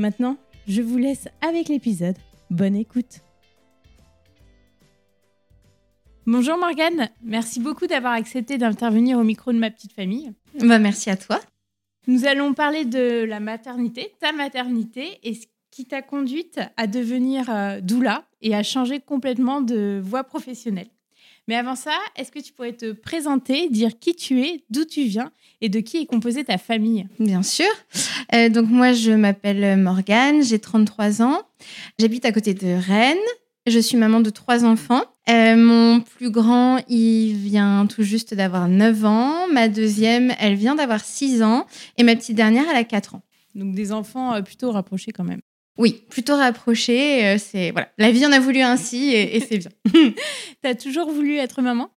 Maintenant, je vous laisse avec l'épisode. Bonne écoute. Bonjour Morgane, merci beaucoup d'avoir accepté d'intervenir au micro de ma petite famille. Bah, merci à toi. Nous allons parler de la maternité, ta maternité et ce qui t'a conduite à devenir euh, doula et à changer complètement de voie professionnelle. Mais avant ça, est-ce que tu pourrais te présenter, dire qui tu es, d'où tu viens et de qui est composée ta famille? Bien sûr. Euh, donc moi, je m'appelle Morgane, j'ai 33 ans. J'habite à côté de Rennes. Je suis maman de trois enfants. Euh, mon plus grand, il vient tout juste d'avoir 9 ans. Ma deuxième, elle vient d'avoir 6 ans. Et ma petite dernière, elle a 4 ans. Donc des enfants euh, plutôt rapprochés quand même. Oui, plutôt rapproché. euh, c'est voilà, la vie en a voulu ainsi et, et c'est bien. T'as toujours voulu être maman?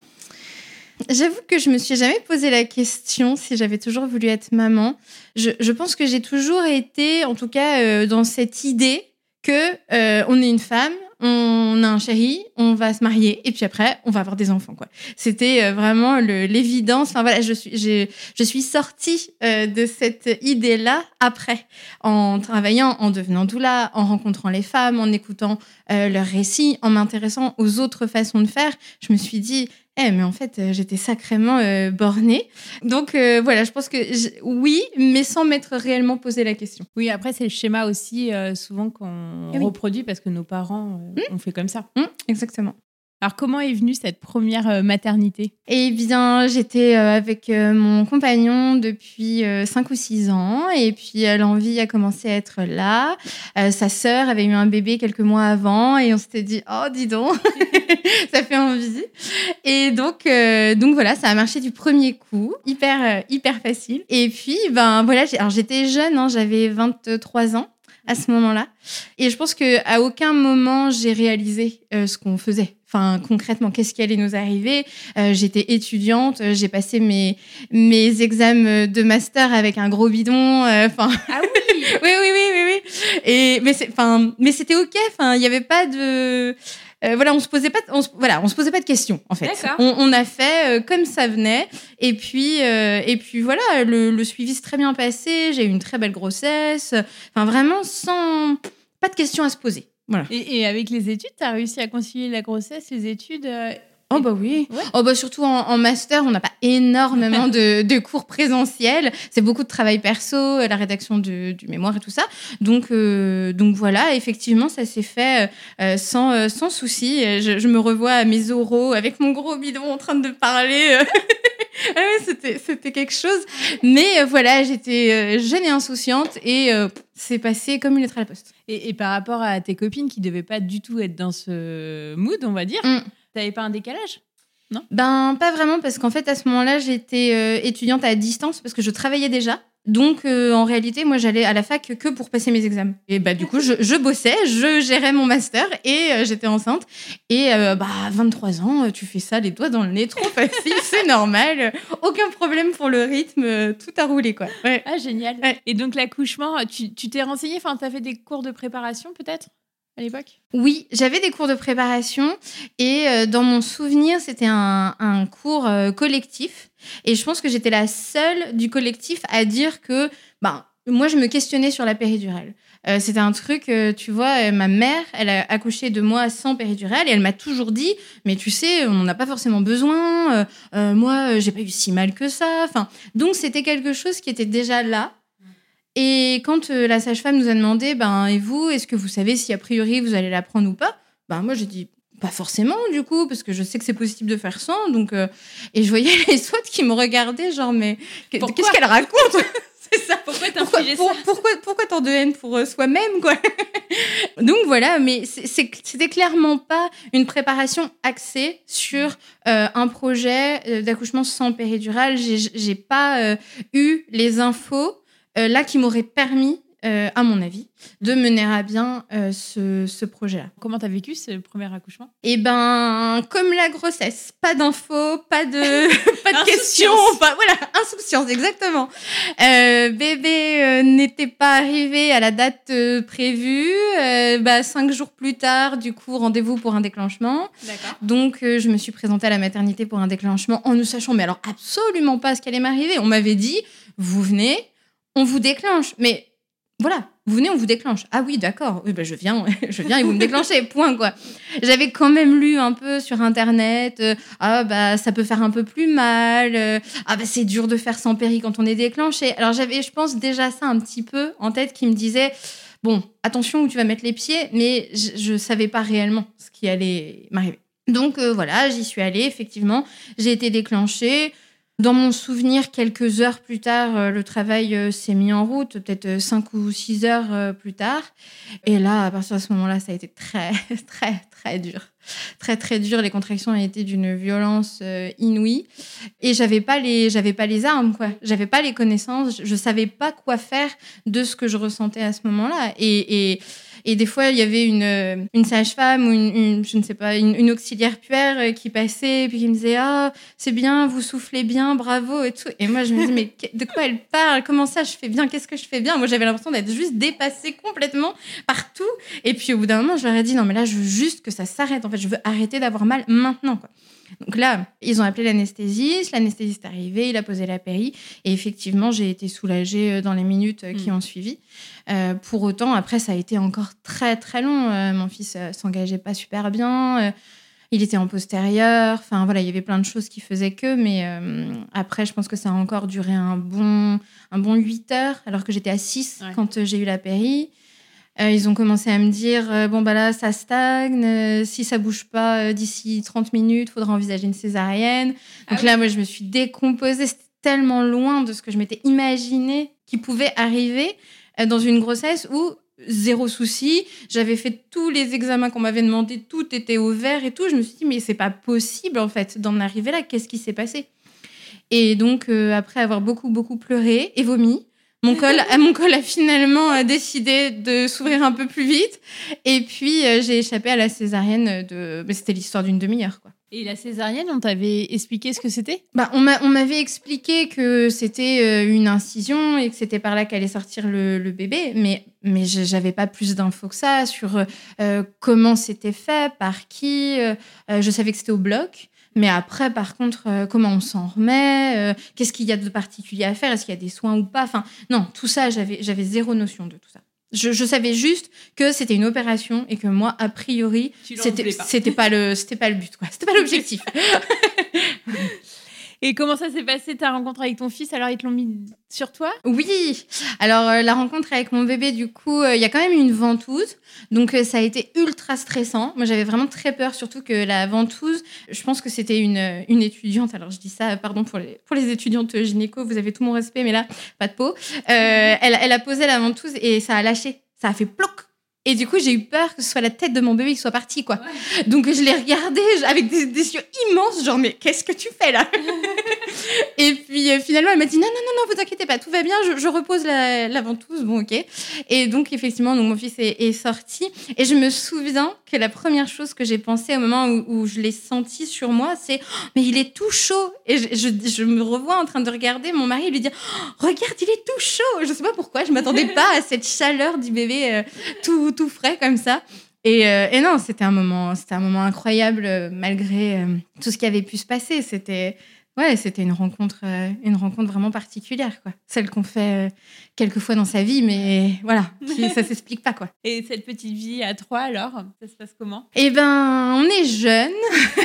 J'avoue que je me suis jamais posé la question si j'avais toujours voulu être maman. Je, je pense que j'ai toujours été, en tout cas, euh, dans cette idée que euh, on est une femme, on a un chéri, on va se marier et puis après on va avoir des enfants quoi. C'était euh, vraiment l'évidence. Enfin voilà, je suis j'ai- je suis sortie euh, de cette idée là après en travaillant, en devenant doula, en rencontrant les femmes, en écoutant euh, leurs récits, en m'intéressant aux autres façons de faire. Je me suis dit eh, mais en fait, euh, j'étais sacrément euh, bornée. Donc euh, voilà, je pense que oui, mais sans m'être réellement posé la question. Oui, après c'est le schéma aussi euh, souvent qu'on Eh oui. reproduit parce que nos parents euh, ont fait comme ça. Hum, exactement. Alors comment est venue cette première euh, maternité? Eh bien, j'étais euh, avec euh, mon compagnon depuis 5 ou 6 ans et puis l'envie a commencé à être là. Euh, sa sœur avait eu un bébé quelques mois avant et on s'était dit "Oh, dis donc, ça fait envie." Et donc euh, donc voilà, ça a marché du premier coup, hyper hyper facile. Et puis ben voilà, j'étais jeune hein, j'avais 23 ans à ce moment-là et je pense que à aucun moment j'ai réalisé euh, ce qu'on faisait. Enfin, concrètement, qu'est-ce qui allait nous arriver? Euh, J'étais étudiante, euh, j'ai passé mes, mes examens de master avec un gros bidon. euh, Ah oui oui, oui, oui, oui, oui. Et mais c'est, enfin, mais c'était ok. Enfin, il n'y avait pas de, euh, voilà, on se posait pas, on se, voilà, on se posait pas de questions en fait. On, on a fait euh, comme ça venait. Et puis, euh, et puis voilà, le, le suivi s'est très bien passé. J'ai eu une très belle grossesse. Enfin, vraiment sans pas de questions à se poser. Voilà. Et, et avec les études, tu as réussi à concilier la grossesse, les études euh, Oh bah oui. Oh bah surtout en, master, on n'a pas énormément de, de, cours présentiels. C'est beaucoup de travail perso, la rédaction du, du mémoire et tout ça. Donc euh, donc voilà, effectivement, ça s'est fait euh, sans euh, sans souci. Je, je, me revois à mes oraux avec mon gros bidon en train de parler. c'était c'était quelque chose. Mais voilà, j'étais jeune et insouciante et c'est passé comme une lettre à la poste. Et, et, par rapport à tes copines qui devaient pas du tout être dans ce mood, on va dire. Mm. T'avais pas un décalage non? Ben pas vraiment parce qu'en fait à ce moment-là j'étais euh, étudiante à distance parce que je travaillais déjà. Donc euh, en réalité moi j'allais à la fac que pour passer mes examens. Et bah du coup je, bossais, je gérais mon master et euh, j'étais enceinte. Et bah 23 ans, tu fais ça les doigts dans le nez, trop facile, c'est normal, aucun problème pour le rythme, tout a roulé quoi. Ah génial. Et donc l'accouchement, tu t'es renseigné, enfin t'as fait des cours de préparation peut-être? Oui, j'avais des cours de préparation et euh, dans mon souvenir, c'était un, cours euh, collectif. Et je pense que j'étais la seule du collectif à dire que, ben, moi, je me questionnais sur la péridurale. Euh, c'était un truc, tu vois, ma mère, elle a accouché de moi sans péridurale et elle m'a toujours dit, mais tu sais, on n'en a pas forcément besoin. moi, j'ai pas eu si mal que ça. Enfin, donc c'était quelque chose qui était déjà là et quand euh, la sage-femme nous a demandé, ben, et vous, est-ce que vous savez si a priori vous allez la prendre ou pas Ben, moi, j'ai dit, pas forcément, du coup, parce que je sais que c'est possible de faire sans. Donc, euh, et je voyais les SWAT qui me regardaient, genre, mais qu'est-ce qu'elle raconte C'est ça, pourquoi pourquoi, ça Pourquoi, pourquoi tant de haine pour euh, soi-même, quoi Donc voilà, mais c'était clairement pas une préparation axée sur un projet d'accouchement sans péridurale. J'ai pas eu les infos euh, là qui m'aurait permis, euh, à mon avis, de mener à bien euh, ce, projet-là. Comment tu as vécu ce premier accouchement? Eh ben, comme la grossesse, pas d'infos, pas de, pas de questions, voilà, insouciance, exactement. bébé n'était pas arrivé à la date prévue. bah, cinq jours plus tard, du coup, rendez-vous pour un déclenchement. Donc, je me suis présentée à la maternité pour un déclenchement en ne sachant, mais alors absolument pas ce qui allait m'arriver. On m'avait dit, vous venez, on vous déclenche. Mais voilà, vous venez, on vous déclenche. Ah oui, d'accord. Oui, bah, je viens, je viens et vous me déclenchez. Point quoi. J'avais quand même lu un peu sur internet. Euh, ah bah ça peut faire un peu plus mal. Euh, ah bah c'est dur de faire sans péri quand on est déclenché. Alors j'avais, je pense déjà ça un petit peu en tête qui me disait bon attention où tu vas mettre les pieds, mais je, ne savais pas réellement ce qui allait m'arriver. Donc euh, voilà, j'y suis allée effectivement. J'ai été déclenchée. Dans mon souvenir, quelques heures plus tard, euh, le travail euh, s'est mis en route, peut-être euh, cinq ou six heures plus tard. Et là, à partir de ce moment-là, ça a été très, très, très dur. Très, très dur. Les contractions ont été d'une violence inouïe. Et j'avais pas les, j'avais pas les armes, quoi. J'avais pas les connaissances. Je savais pas quoi faire de ce que je ressentais à ce moment-là. Et, et et des fois, il y avait une, euh, sage-femme ou une, je ne sais pas, une, auxiliaire puère euh, qui passait et puis qui me disait Ah, c'est bien, vous soufflez bien, bravo et tout. Et moi, je me dis Mais de quoi elle parle? Comment ça, je fais bien? Qu'est-ce que je fais bien? Moi, j'avais l'impression d'être juste dépassée complètement partout. Et puis, au bout d'un moment, je leur ai dit Non, mais là, je veux juste que ça s'arrête. En fait, je veux arrêter d'avoir mal maintenant. Donc là, ils ont appelé l'anesthésiste, l'anesthésiste est arrivé, il a posé la péri, et effectivement, j'ai été soulagée euh, dans les minutes euh, qui mm. ont suivi. Euh, pour autant, après, ça a été encore très très long. mon fils s'engageait pas super bien. il était en postérieur. Enfin voilà, il y avait plein de choses qui faisaient que. Mais après, je pense que ça a encore duré un bon, un bon 8 heures, alors que j'étais à 6 quand j'ai eu la péri. Euh, ils ont commencé à me dire euh, bon bah là ça stagne, euh, si ça bouge pas d'ici 30 minutes, faudra envisager une césarienne. Ah Donc là moi je me suis décomposée, c'était tellement loin de ce que je m'étais imaginé qui pouvait arriver dans une grossesse où zéro souci, j'avais fait tous les examens qu'on m'avait demandé, tout était au vert et tout, je me suis dit mais c'est pas possible en fait d'en arriver là, qu'est-ce qui s'est passé? Et donc après avoir beaucoup beaucoup pleuré et vomi, mon col, mon col a finalement euh, décidé de s'ouvrir un peu plus vite. Et puis, euh, j'ai échappé à la césarienne de. Mais c'était l'histoire d'une demi-heure, quoi. Et la césarienne, on t'avait expliqué ce que c'était? Bah, On m'avait expliqué que c'était euh, une incision et que c'était par là qu'allait sortir le, bébé, mais, mais j'avais pas plus d'infos que ça sur comment c'était fait, par qui. je savais que c'était au bloc. Mais après, par contre, euh, comment on s'en remet euh, Qu'est-ce qu'il y a de particulier à faire Est-ce qu'il y a des soins ou pas Enfin, non, tout ça, j'avais, j'avais zéro notion de tout ça. Je, je savais juste que c'était une opération et que moi, a priori, c'était pas. c'était pas le c'était pas le but quoi. C'était pas l'objectif. Et comment ça s'est passé ta rencontre avec ton fils? Alors ils te l'ont mis sur toi? Oui. Alors euh, la rencontre avec mon bébé, du coup, euh, il y a quand même une ventouse, donc euh, ça a été ultra stressant. Moi, j'avais vraiment très peur, surtout que la ventouse, je pense que c'était une, une étudiante. Alors je dis ça, pardon pour les pour les étudiantes gynéco, vous avez tout mon respect, mais là, pas de peau. Elle, elle a posé la ventouse et ça a lâché, ça a fait ploc. Et du coup, j'ai eu peur que ce soit la tête de mon bébé qui soit partie, quoi. Donc, je l'ai regardé avec des, des yeux immenses, genre, mais qu'est-ce que tu fais là? Et puis, euh, finalement, elle m'a dit, non, non, non, non, vous inquiétez pas, tout va bien, je, je repose la, la ventouse, bon, ok. Et donc, effectivement, donc, mon fils est, est sorti. Et je me souviens que la première chose que j'ai pensé au moment où, où je l'ai senti sur moi, c'est, Oh, mais il est tout chaud. Et je, je, je me revois en train de regarder mon mari et lui dire, Oh, regarde, il est tout chaud. Je sais pas pourquoi, je m'attendais pas à cette chaleur du bébé euh, tout, tout frais comme ça. Et, euh, et non, c'était un moment, c'était un moment incroyable euh, malgré euh, tout ce qui avait pu se passer. C'était, ouais, c'était une rencontre, une rencontre vraiment particulière, quoi. Celle qu'on fait quelques fois dans sa vie, mais voilà, ça s'explique pas, quoi. Et cette petite vie à trois alors Ça se passe comment? Eh ben, on est jeune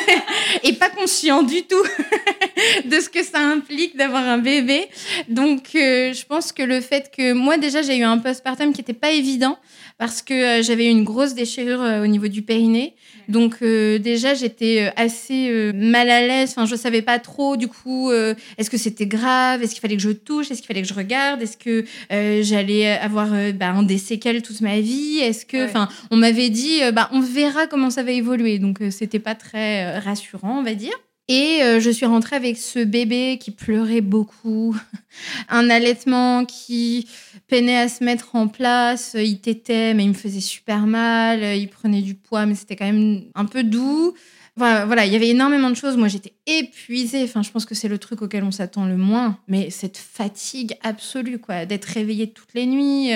et pas conscient du tout de ce que ça implique d'avoir un bébé. Donc, euh, je pense que le fait que moi déjà j'ai eu un postpartum qui n'était pas évident parce que euh, j'avais eu une grosse déchirure euh, au niveau du périnée. Donc euh, déjà j'étais assez mal à l'aise. Enfin, je savais pas trop du coup. est-ce que c'était grave? Est-ce qu'il fallait que je touche? Est-ce qu'il fallait que je regarde? Est-ce que euh, j'allais avoir euh, bah, un des séquelles toute ma vie Est-ce que, Ouais. enfin, on m'avait dit, euh, bah, on verra comment ça va évoluer. Donc, c'était pas très rassurant, on va dire. Et je suis rentrée avec ce bébé qui pleurait beaucoup, un allaitement qui peinait à se mettre en place. Il tétait, mais il me faisait super mal. Il prenait du poids, mais c'était quand même un peu doux. Voilà, il y avait énormément de choses. Moi, j'étais épuisée. Enfin, je pense que c'est le truc auquel on s'attend le moins. Mais cette fatigue absolue, quoi, d'être réveillée toutes les nuits,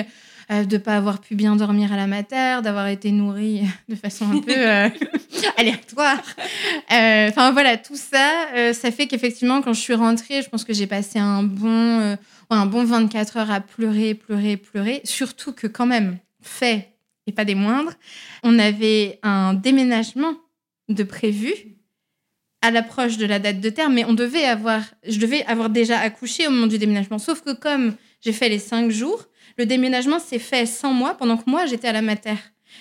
euh, de pas avoir pu bien dormir à la mater, d'avoir été nourrie de façon un peu euh, aléatoire. Euh, Enfin voilà, tout ça, euh, ça fait qu'effectivement, quand je suis rentrée, je pense que j'ai passé un bon, euh, un bon 24 heures à pleurer, pleurer, pleurer. Surtout que quand même, fait et pas des moindres, on avait un déménagement de prévu à l'approche de la date de terme, mais on devait avoir, je devais avoir déjà accouché au moment du déménagement. Sauf que comme j'ai fait les cinq jours, le déménagement s'est fait sans moi pendant que moi j'étais à la mater.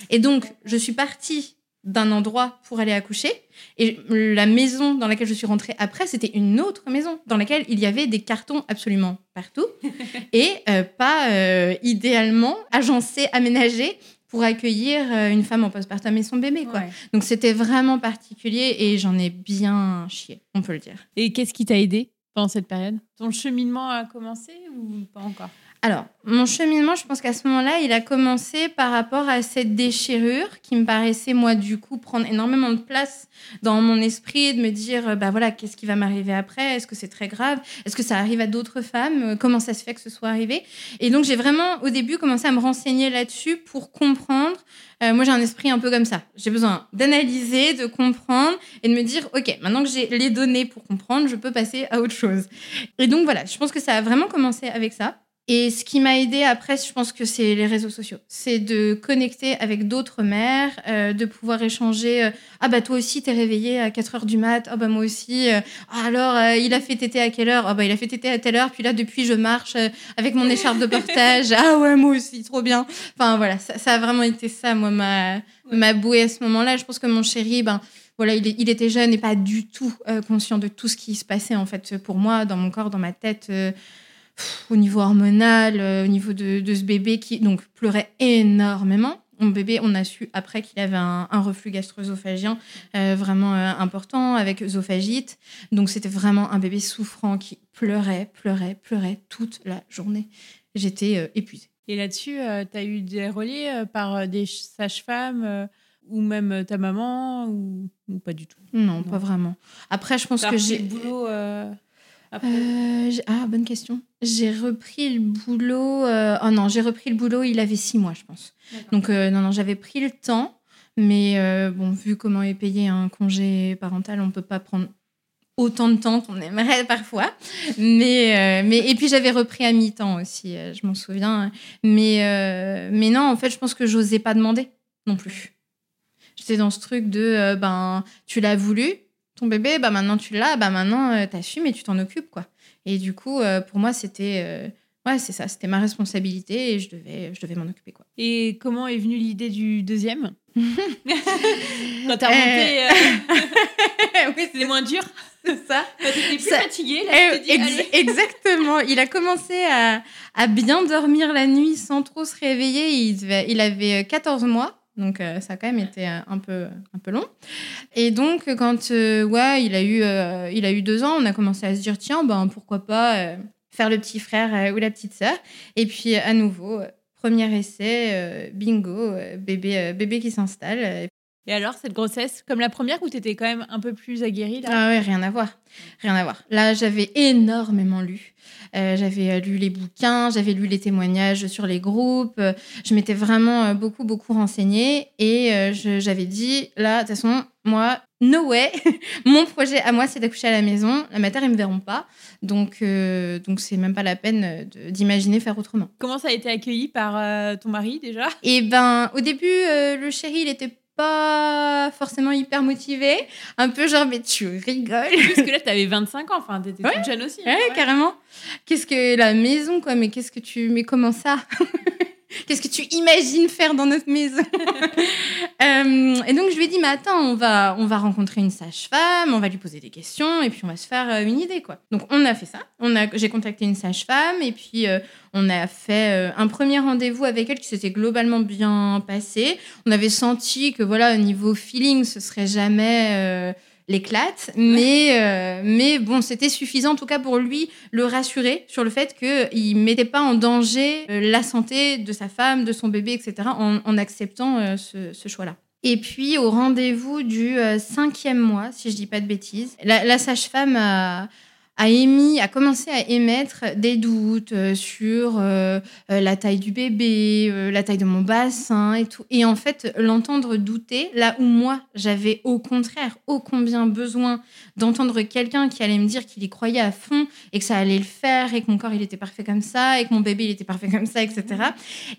Et donc je suis partie d'un endroit pour aller accoucher et la maison dans laquelle je suis rentrée après c'était une autre maison dans laquelle il y avait des cartons absolument partout et euh, pas euh, idéalement agencés, aménagés pour accueillir euh, une femme en postpartum et son bébé quoi. Ouais. Donc c'était vraiment particulier et j'en ai bien chié, on peut le dire. Et qu'est-ce qui t'a aidé pendant cette période? Ton cheminement a commencé ou pas encore? Alors, mon cheminement, je pense qu'à ce moment-là, il a commencé par rapport à cette déchirure qui me paraissait, moi, du coup, prendre énormément de place dans mon esprit, de me dire, euh, bah voilà, qu'est-ce qui va m'arriver après? Est-ce que c'est très grave? Est-ce que ça arrive à d'autres femmes? Euh, Comment ça se fait que ce soit arrivé? Et donc, j'ai vraiment, au début, commencé à me renseigner là-dessus pour comprendre. Euh, moi, j'ai un esprit un peu comme ça. J'ai besoin d'analyser, de comprendre et de me dire, OK, maintenant que j'ai les données pour comprendre, je peux passer à autre chose. Et donc, voilà, je pense que ça a vraiment commencé avec ça. Et ce qui m'a aidé après, je pense que c'est les réseaux sociaux. C'est de connecter avec d'autres mères, euh, de pouvoir échanger. euh, ah bah toi aussi, t'es réveillée à 4 heures du mat. Ah bah moi aussi. euh, Ah, alors, il a fait tété à quelle heure? Ah bah il a fait tété à telle heure. Puis là, depuis, je marche avec mon écharpe de portage. ah ouais, moi aussi, trop bien. Enfin voilà, ça, a vraiment été ça, moi, ma, ma bouée à ce moment-là. Je pense que mon chéri, ben voilà, il, était jeune et pas du tout conscient de tout ce qui se passait en fait pour moi, dans mon corps, dans ma tête. Pff, au niveau hormonal, euh, au niveau de, de ce bébé qui donc pleurait énormément. Mon bébé, on a su après qu'il avait un, un reflux gastro-œsophagien euh, vraiment euh, important avec œsophagite. Donc c'était vraiment un bébé souffrant qui pleurait, pleurait, pleurait toute la journée. J'étais épuisée. Et là-dessus, tu as eu des relais par des sages-femmes ou même ta maman ou, ou pas du tout? Non, Non. pas vraiment. Après, je pense que j'ai. le boulot après Euh, ah, bonne question. J'ai repris le boulot. euh, Oh non, j'ai repris le boulot, il avait six mois, je pense. Donc, euh, non, non, j'avais pris le temps. Mais euh, bon, vu comment est payé un congé parental, on peut pas prendre autant de temps qu'on aimerait parfois. Mais, mais, et puis j'avais repris à mi-temps aussi, je m'en souviens. Mais, mais non, en fait, je pense que j'osais pas demander non plus. J'étais dans ce truc de, ben, tu l'as voulu, ton bébé, bah maintenant tu l'as, bah maintenant euh, t'assumes et tu t'en occupes, quoi. Et du coup, euh, pour moi, c'était euh, ouais, c'est ça, c'était ma responsabilité et je devais, je devais m'en occuper, quoi. Et comment est venue l'idée du deuxième Quand t'as remonté, oui, c'était moins dur. C'est ça. T'étais plus fatiguée, là, dit, Exactement. Il a commencé à, à, bien dormir la nuit sans trop se réveiller. Il, il avait 14 mois. Donc euh, ça a quand même été euh, un peu, un peu long. Et donc quand euh, ouais, il, a eu, il a eu deux ans, on a commencé à se dire tiens, ben, pourquoi pas faire le petit frère ou la petite sœur. Et puis à nouveau, premier essai, bingo, bébé, bébé qui s'installe. Et alors, cette grossesse, comme la première où tu étais quand même un peu plus aguerrie là? Ah ouais, rien à voir. Rien à voir. Là, j'avais énormément lu. Euh, j'avais euh, lu les bouquins, j'avais lu les témoignages sur les groupes. Euh, je m'étais vraiment beaucoup, beaucoup renseignée. Et j'avais dit, là, de toute façon, moi, no way. Mon projet à moi, c'est d'accoucher à la maison. La mater, ils me verront pas. Donc, donc c'est même pas la peine d'imaginer faire autrement. Comment ça a été accueilli par ton mari déjà? Eh ben, au début, le chéri, il était pas forcément hyper motivée. Un peu genre, mais tu rigoles. Parce que là, tu avais 25 ans, enfin, t'étais toute jeune aussi. Hein, ouais, carrément. Qu'est-ce que la maison, quoi, mais qu'est-ce que tu. Mais comment ça? Qu'est-ce que tu imagines faire dans notre maison euh, Et donc je lui ai dit, mais attends, on va, on va rencontrer une sage-femme, on va lui poser des questions et puis on va se faire euh, une idée, quoi. Donc on a fait ça. J'ai contacté une sage-femme et puis euh, on a fait un premier rendez-vous avec elle qui s'était globalement bien passé. On avait senti que voilà, au niveau feeling, ce serait jamais l'éclate. Mais, euh, mais bon, c'était suffisant en tout cas pour lui le rassurer sur le fait qu'il ne mettait pas en danger euh, la santé de sa femme, de son bébé, etc. en, acceptant euh, ce, choix-là. Et puis au rendez-vous du cinquième mois, si je dis pas de bêtises, la sage-femme a a émis, a commencé à émettre des doutes euh, sur euh, euh, la taille du bébé, la taille de mon bassin et tout. Et en fait, l'entendre douter, là où moi, j'avais au contraire ô combien besoin d'entendre quelqu'un qui allait me dire qu'il y croyait à fond et que ça allait le faire et que mon corps, il était parfait comme ça et que mon bébé, il était parfait comme ça, etc.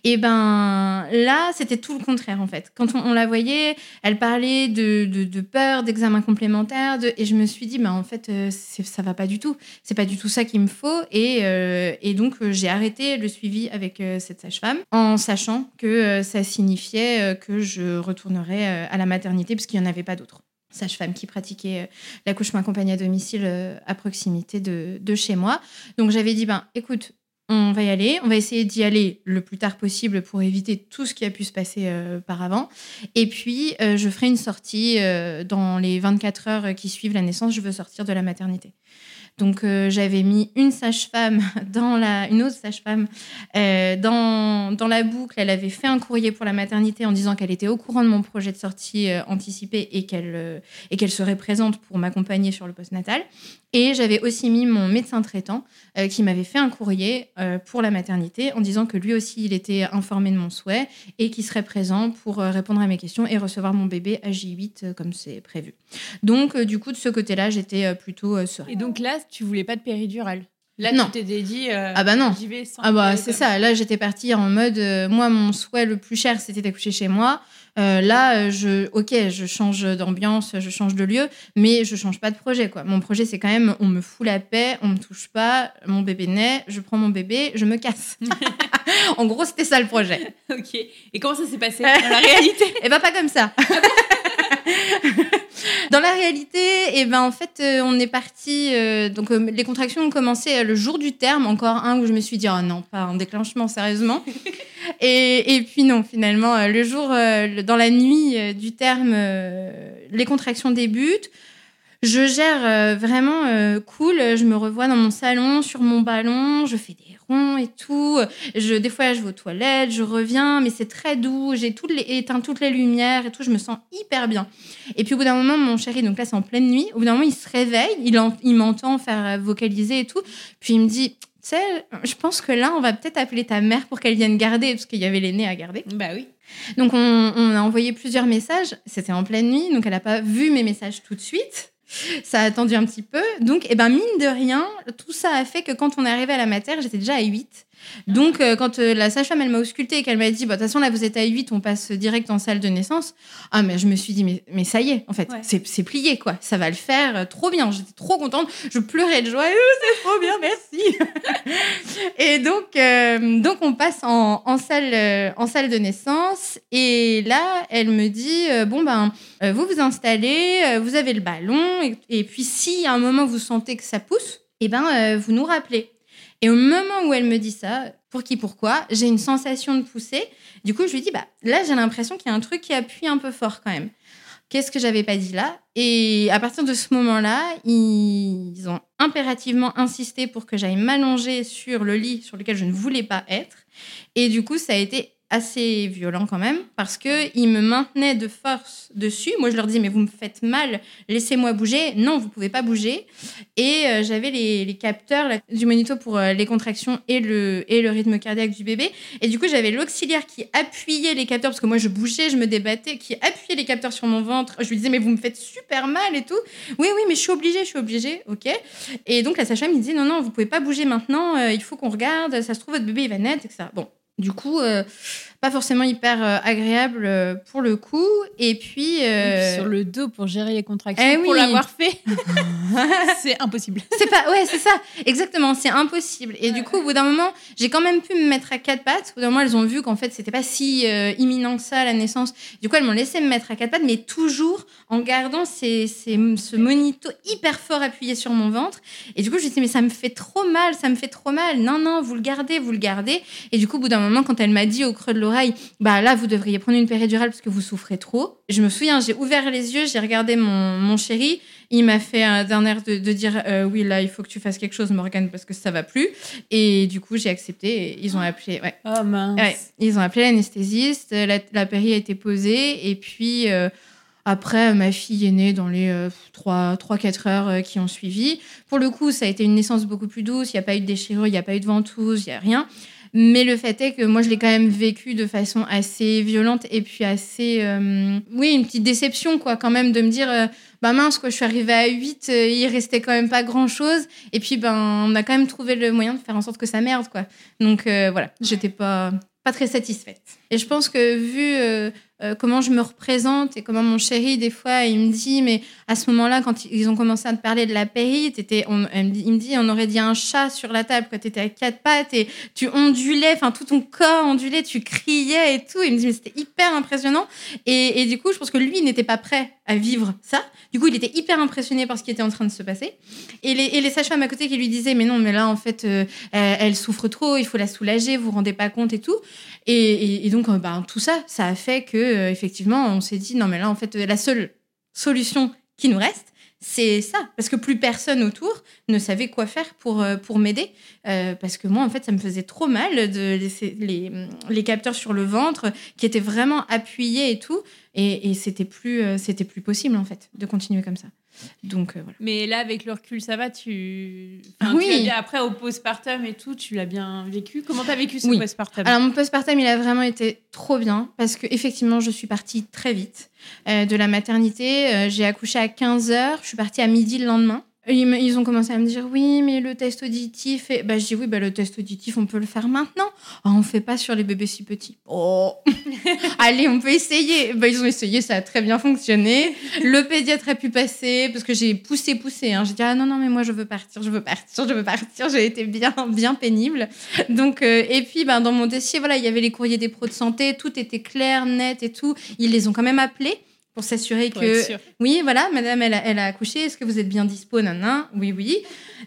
Et ben là, c'était tout le contraire, en fait. Quand on, la voyait, elle parlait de, de, peur, d'examen complémentaire, de... et je me suis dit, ben, en fait, ça va pas du tout. C'est pas du tout ça qu'il me faut. Et, euh, donc, euh, j'ai arrêté le suivi avec euh, cette sage-femme en sachant que ça signifiait que je retournerais à la maternité parce qu'il n'y en avait pas d'autres sage-femme qui pratiquait l'accouchement accompagné à domicile à proximité de, chez moi. Donc j'avais dit, ben écoute, on va y aller, on va essayer d'y aller le plus tard possible pour éviter tout ce qui a pu se passer par avant. Et puis, je ferai une sortie dans les 24 heures qui suivent la naissance, je veux sortir de la maternité. Donc euh, j'avais mis une sage-femme dans la, une autre sage-femme euh, dans, dans la boucle. Elle avait fait un courrier pour la maternité en disant qu'elle était au courant de mon projet de sortie euh, anticipé et qu'elle et qu'elle serait présente pour m'accompagner sur le postnatal. Et j'avais aussi mis mon médecin traitant qui m'avait fait un courrier pour la maternité en disant que lui aussi il était informé de mon souhait et qu'il serait présent pour répondre à mes questions et recevoir mon bébé à J8 comme c'est prévu. Donc du coup de ce côté-là j'étais plutôt sereine. Et donc là tu voulais pas de péridurale. Là, non. tu t'es dit, euh, ah bah non. j'y vais sans. Ah bah c'est ça. Là, j'étais partie en mode, euh, moi, mon souhait le plus cher, c'était d'accoucher chez moi. Euh, là, je, ok, je change d'ambiance, je change de lieu, mais je change pas de projet, quoi. Mon projet, c'est quand même, on me fout la paix, on me touche pas, mon bébé naît, je prends mon bébé, je me casse. en gros, c'était ça le projet. ok. Et comment ça s'est passé dans la réalité? Eh ben pas comme ça. Dans la réalité, et eh ben, en fait, euh, on est parti. Euh, donc, euh, les contractions ont commencé le jour du terme, encore un où je me suis dit, oh non, pas un déclenchement, sérieusement. et, et, puis, non, finalement, le jour, dans la nuit du terme, les contractions débutent. Je gère vraiment cool. Je me revois dans mon salon, sur mon ballon. Je fais des et tout. Je, des fois, je vais aux toilettes, je reviens, mais c'est très doux. J'ai toutes les, éteint toutes les lumières et tout. Je me sens hyper bien. Et puis, au bout d'un moment, mon chéri, donc là, c'est en pleine nuit. Au bout d'un moment, il se réveille, il, il m'entend faire vocaliser et tout. Puis, il me dit, tu sais, je pense que là, on va peut-être appeler ta mère pour qu'elle vienne garder, parce qu'il y avait l'aîné à garder. Bah oui. Donc, on, on a envoyé plusieurs messages. C'était en pleine nuit, donc elle n'a pas vu mes messages tout de suite. Ça a attendu un petit peu. Donc, eh ben, mine de rien, tout ça a fait que quand on est arrivé à la matière, j'étais déjà à 8. Donc, euh, quand euh, la sage-femme, elle m'a auscultée et qu'elle m'a dit, bah, de toute façon, là, vous êtes à 8, on passe direct en salle de naissance. Ah, mais je me suis dit, mais, mais ça y est, en fait, Ouais. c'est c'est plié, quoi. Ça va le faire euh, trop bien. J'étais trop contente. Je pleurais de joie. C'est trop bien, merci. et donc, donc, on passe en, en salle, en salle de naissance. Et là, elle me dit, bon, ben, vous vous installez, vous avez le ballon. Et, et puis, si à un moment vous sentez que ça pousse, eh ben, vous nous rappelez. Et au moment où elle me dit ça, pour qui, pourquoi, j'ai une sensation de pousser. Du coup, je lui dis, bah, là, j'ai l'impression qu'il y a un truc qui appuie un peu fort quand même. Qu'est-ce que j'avais pas dit là? Et à partir de ce moment-là, ils ont impérativement insisté pour que j'aille m'allonger sur le lit sur lequel je ne voulais pas être. Et du coup, ça a été assez violent quand même parce que ils me maintenaient de force dessus. Moi, je leur dis mais vous me faites mal, laissez-moi bouger. Non, vous pouvez pas bouger. Et euh, j'avais les, capteurs du monito pour euh, les contractions et le et le rythme cardiaque du bébé. Et du coup, j'avais l'auxiliaire qui appuyait les capteurs parce que moi je bougeais, je me débattais, qui appuyait les capteurs sur mon ventre. Je lui disais mais vous me faites super mal et tout. Oui oui, mais je suis obligée, je suis obligée. OK. Et donc la sage-femme il dit non non, vous pouvez pas bouger maintenant, euh, il faut qu'on regarde, ça se trouve votre bébé il va naître etc. Bon, du coup, euh, pas forcément hyper euh, agréable euh, pour le coup. Et puis. Et euh, puis sur le dos pour gérer les contractions, Eh pour oui. l'avoir fait, c'est impossible. C'est pas, ouais, c'est ça, exactement, c'est impossible. Et du coup, au bout d'un moment, j'ai quand même pu me mettre à quatre pattes. Au bout d'un moment, elles ont vu qu'en fait, c'était pas si imminent que ça, la naissance. Du coup, elles m'ont laissé me mettre à quatre pattes, mais toujours en gardant ces, ces- ce monito hyper fort appuyé sur mon ventre. Et du coup, je me suis dit, mais ça me fait trop mal, ça me fait trop mal. Non, non, vous le gardez, vous le gardez. Et du coup, au bout d'un moment, quand elle m'a dit au creux de l'oreille, bah là, vous devriez prendre une péridurale parce que vous souffrez trop. Je me souviens, j'ai ouvert les yeux, j'ai regardé mon, mon chéri. Il m'a fait un- d'un air de, de dire euh, oui là il faut que tu fasses quelque chose Morgane parce que ça va plus et du coup j'ai accepté et ils ont appelé ouais, Oh mince. ouais. ils ont appelé l'anesthésiste la, la péri a été posée et puis euh, après ma fille est née dans les 3 3 4 heures euh, qui ont suivi pour le coup ça a été une naissance beaucoup plus douce il n'y a pas eu de déchirure il n'y a pas eu de ventouse il n'y a rien mais le fait est que moi, je l'ai quand même vécu de façon assez violente et puis assez. euh, oui, une petite déception, quoi, quand même, de me dire. euh, bah mince, quoi, je suis arrivée à 8, euh, il restait quand même pas grand chose. Et puis, ben, on a quand même trouvé le moyen de faire en sorte que ça merde, quoi. Donc, euh, voilà, j'étais pas, pas très satisfaite. Et je pense que vu euh, comment je me représente et comment mon chéri, des fois, il me dit, mais à ce moment-là, quand ils ont commencé à te parler de la péri, t'étais- on- il me dit, on aurait dit un chat sur la table, quand t'étais à quatre pattes et tu ondulais, enfin, tout ton corps ondulait, tu criais et tout. Il me dit, mais c'était hyper impressionnant. Et, du coup, je pense que lui, il n'était pas prêt à vivre ça. Du coup, il était hyper impressionné par ce qui était en train de se passer. Et les, et les sages-femmes à côté qui lui disaient, mais non, mais là, en fait, euh, elle, souffre trop, il faut la soulager, vous vous rendez pas compte et tout. Et, et- et donc, euh, ben, tout ça, ça a fait que, euh, effectivement, on s'est dit, non, mais là, en fait, la seule solution qui nous reste, c'est ça. Parce que plus personne autour ne savait quoi faire pour, euh, pour m'aider. Euh, parce que moi, en fait, ça me faisait trop mal de laisser les, les capteurs sur le ventre qui étaient vraiment appuyés et tout. Et, et c'était plus, c'était plus possible, en fait, de continuer comme ça. Donc, euh, voilà. Mais là, avec le recul, ça va. Tu. Ah Enfin, tu oui. bien- Après, au postpartum et tout, tu l'as bien vécu. Comment t'as vécu ce Oui. postpartum? Alors mon postpartum, il a vraiment été trop bien parce que effectivement, je suis partie très vite euh, de la maternité. Euh, j'ai accouché à 15 heures, je suis partie à midi le lendemain. Ils, ont commencé à me dire oui, mais le test auditif. Et... Bah, je dis oui, bah, le test auditif, on peut le faire maintenant. Ah, on fait pas sur les bébés si petits. Oh, allez, on peut essayer. Bah, ils ont essayé, ça a très bien fonctionné. Le pédiatre a pu passer parce que j'ai poussé, poussé. hein. J'ai dit ah non non, mais moi je veux partir, je veux partir, je veux partir. J'ai été bien, bien pénible. Donc, euh, et puis, ben, dans mon dossier, voilà, il y avait les courriers des pros de santé, tout était clair, net et tout. Ils les ont quand même appelés pour s'assurer que, oui, voilà, madame, elle a, elle a accouché, est-ce que vous êtes bien dispo, nan, Oui, oui.